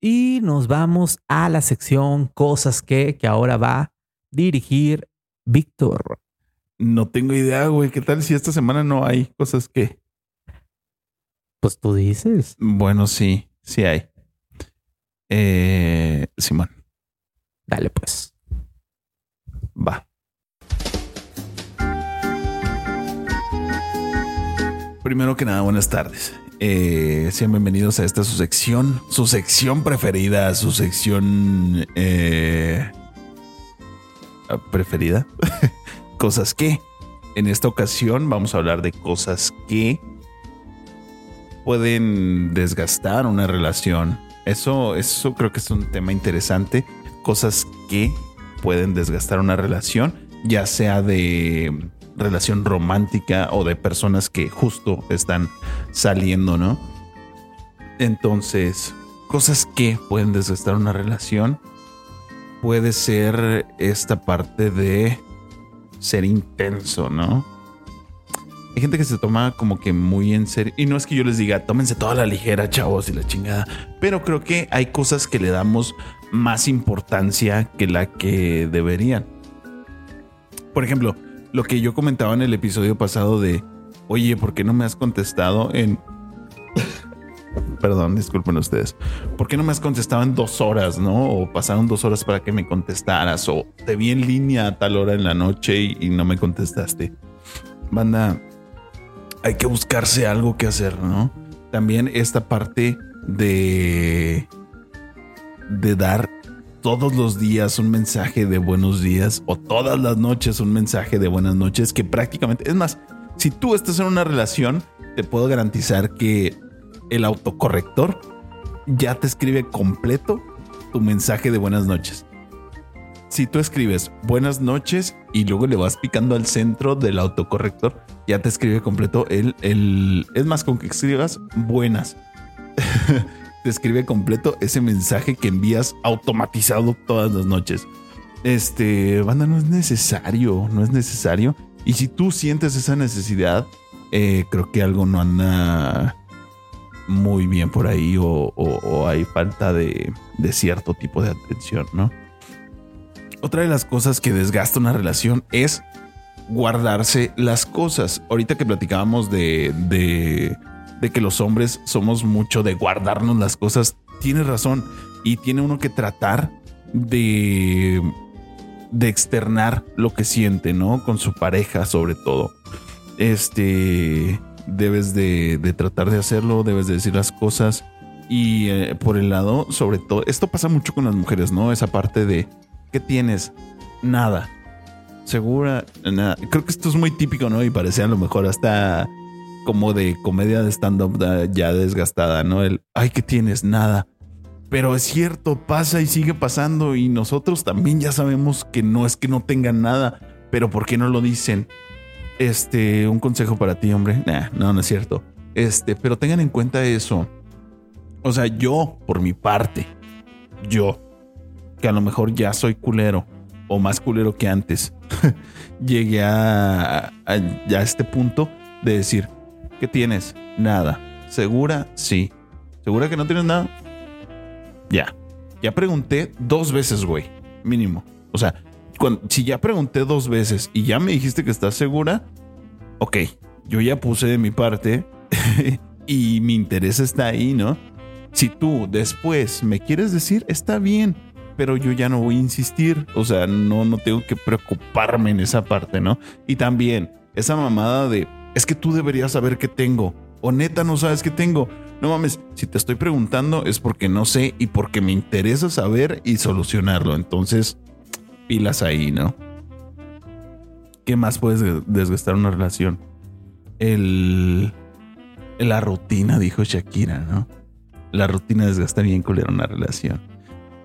[SPEAKER 1] Y nos vamos a la sección Cosas que, que ahora va a dirigir Víctor.
[SPEAKER 2] No tengo idea, güey. ¿Qué tal si esta semana no hay cosas que?
[SPEAKER 1] Pues tú dices.
[SPEAKER 2] Bueno, sí, sí hay. Eh, Simón,
[SPEAKER 1] Dale pues.
[SPEAKER 2] va. Primero que nada, buenas tardes. Eh, sean bienvenidos a esta su sección, su sección preferida, su sección eh, preferida. [laughs] cosas que. En esta ocasión vamos a hablar de cosas que pueden desgastar una relación. Eso, eso creo que es un tema interesante. Cosas que pueden desgastar una relación, ya sea de relación romántica o de personas que justo están saliendo, ¿no? Entonces, cosas que pueden desgastar una relación puede ser esta parte de ser intenso, ¿no? Hay gente que se toma como que muy en serio. Y no es que yo les diga, tómense toda la ligera, chavos, y la chingada. Pero creo que hay cosas que le damos más importancia que la que deberían. Por ejemplo, lo que yo comentaba en el episodio pasado de, oye, ¿por qué no me has contestado en... [laughs] Perdón, disculpen ustedes. ¿Por qué no me has contestado en dos horas, no? O pasaron dos horas para que me contestaras. O te vi en línea a tal hora en la noche y, y no me contestaste. Banda, hay que buscarse algo que hacer, ¿no? También esta parte de de dar todos los días un mensaje de buenos días o todas las noches un mensaje de buenas noches que prácticamente es más, si tú estás en una relación, te puedo garantizar que el autocorrector ya te escribe completo tu mensaje de buenas noches. si tú escribes buenas noches y luego le vas picando al centro del autocorrector, ya te escribe completo el, es más con que escribas buenas. [laughs] te escribe completo ese mensaje que envías automatizado todas las noches. Este, banda, no es necesario, no es necesario. Y si tú sientes esa necesidad, eh, creo que algo no anda muy bien por ahí o, o- o hay falta de, de cierto tipo de atención, ¿no? Otra de las cosas que desgasta una relación es guardarse las cosas. Ahorita que platicábamos de, de, de que los hombres somos mucho de guardarnos las cosas, tiene razón. Y tiene uno que tratar de, de externar lo que siente, ¿no? Con su pareja, sobre todo. Este, debes de, de tratar de hacerlo, debes de decir las cosas. Y eh, por el lado, sobre todo, esto pasa mucho con las mujeres, ¿no? Esa parte de, ¿qué tienes? Nada. Segura, nada. Creo que esto es muy típico, ¿no? Y parece a lo mejor hasta como de comedia de stand-up ya desgastada, ¿no? El, ay, ¿qué tienes? Nada. Pero es cierto, pasa y sigue pasando y nosotros también ya sabemos que no es que no tengan nada, pero ¿por qué no lo dicen? Este, un consejo para ti, hombre. Nah, no, no es cierto. Este, pero tengan en cuenta eso. O sea, yo, por mi parte, yo, que a lo mejor ya soy culero o más culero que antes, [laughs] llegué a, a- este punto de decir, ¿qué tienes? Nada. ¿Segura? Sí. ¿Segura que no tienes nada? Ya. Ya pregunté dos veces, güey. Mínimo. O sea, cuan- si ya pregunté dos veces y ya me dijiste que estás segura, ok, yo ya puse de mi parte [laughs] y mi interés está ahí, ¿no? Si tú después me quieres decir, está bien, pero yo ya no voy a insistir. O sea, no, no tengo que preocuparme en esa parte, ¿no? Y también esa mamada de, es que tú deberías saber qué tengo. O neta no sabes qué tengo. No mames, si te estoy preguntando es porque no sé y porque me interesa saber y solucionarlo. Entonces, pilas ahí, ¿no? ¿Qué más puedes de- desgastar una relación? El, la rutina, dijo Shakira, ¿no? La rutina desgasta bien culera una relación.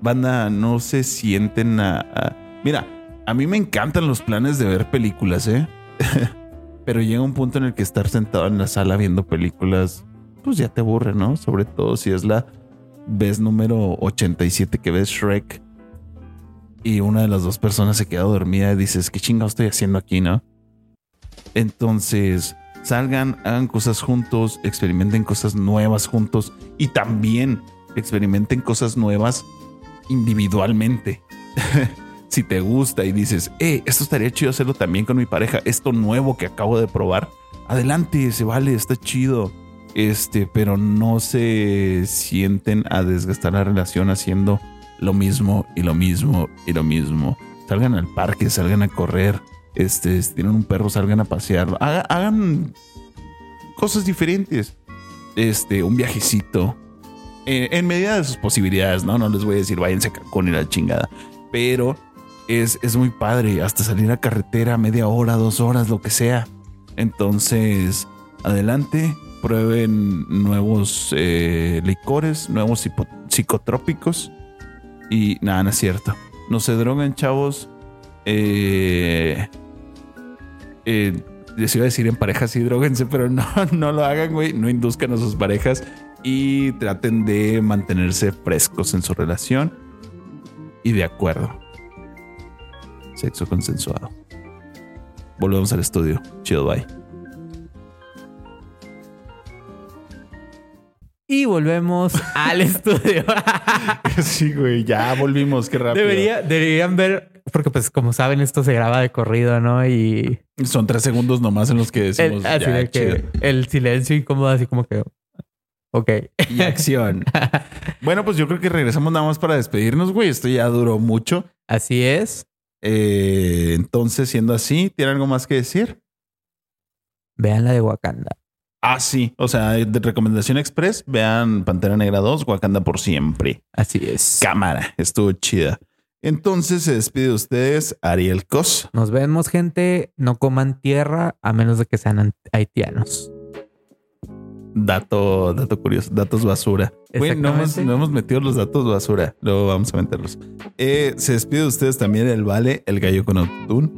[SPEAKER 2] Banda, no se sienten a, Mira, a mí me encantan los planes de ver películas, ¿eh? [laughs] Pero llega un punto en el que estar sentado en la sala viendo películas, pues ya te aburre, ¿no? Sobre todo si es la vez número 87 que ves Shrek y una de las dos personas se queda dormida y dices, ¿qué chingado estoy haciendo aquí, no? Entonces, salgan, hagan cosas juntos, experimenten cosas nuevas juntos y también experimenten cosas nuevas individualmente. [laughs] si te gusta y dices, eh, esto estaría chido hacerlo también con mi pareja, esto nuevo que acabo de probar, adelante, se vale, está chido. Este, pero no se sienten a desgastar la relación haciendo lo mismo y lo mismo y lo mismo. Salgan al parque, salgan a correr. Este, si tienen un perro, salgan a pasear. Haga- hagan cosas diferentes. Este, un viajecito. Eh, en medida de sus posibilidades, ¿no? No les voy a decir váyanse a Cancún y la chingada. Pero es, es muy padre. Hasta salir a carretera media hora, dos horas, lo que sea. Entonces, adelante. Prueben nuevos eh, licores, nuevos psicotrópicos. Y nada, no es cierto. No se droguen, chavos. Eh, eh, les iba a decir en parejas sí, droguense, pero no, [laughs] no lo hagan, güey. No induzcan a sus parejas y traten de mantenerse frescos en su relación y de acuerdo. Sexo consensuado. Volvemos al estudio. Chido, bye.
[SPEAKER 1] Y volvemos [laughs] al estudio. [laughs]
[SPEAKER 2] Sí, güey, ya volvimos, qué rápido.
[SPEAKER 1] Debería, deberían ver, porque pues como saben, esto se graba de corrido, ¿no? Y
[SPEAKER 2] Son tres segundos nomás en los que decimos
[SPEAKER 1] el, así
[SPEAKER 2] ya,
[SPEAKER 1] de que
[SPEAKER 2] chido.
[SPEAKER 1] el silencio incómodo, así como que, ok.
[SPEAKER 2] y acción. [laughs] bueno, pues yo creo que regresamos nada más para despedirnos, güey. Esto ya duró mucho.
[SPEAKER 1] Así es.
[SPEAKER 2] Eh, entonces, siendo así, ¿tiene algo más que decir?
[SPEAKER 1] Vean la de Wakanda.
[SPEAKER 2] Ah, sí. O sea, de recomendación express, vean Pantera Negra 2, Wakanda por siempre.
[SPEAKER 1] Así es.
[SPEAKER 2] Cámara, estuvo chida. Entonces se despide de ustedes Ariel Cos.
[SPEAKER 1] Nos vemos, gente. No coman tierra a menos de que sean haitianos.
[SPEAKER 2] Dato, dato curioso, datos basura. Güey, no hemos, no hemos metido los datos basura. Luego vamos a meterlos. Eh, se despide de ustedes también el Vale, el gallo con autotune.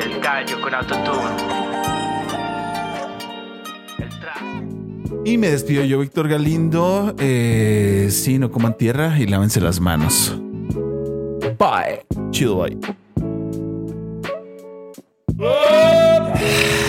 [SPEAKER 3] El gallo con autotune.
[SPEAKER 2] Y me despido yo, Víctor Galindo. Eh, sí, no coman tierra y lávense las manos.
[SPEAKER 1] Bye.
[SPEAKER 2] Chido, bye.
[SPEAKER 3] ¡Oh!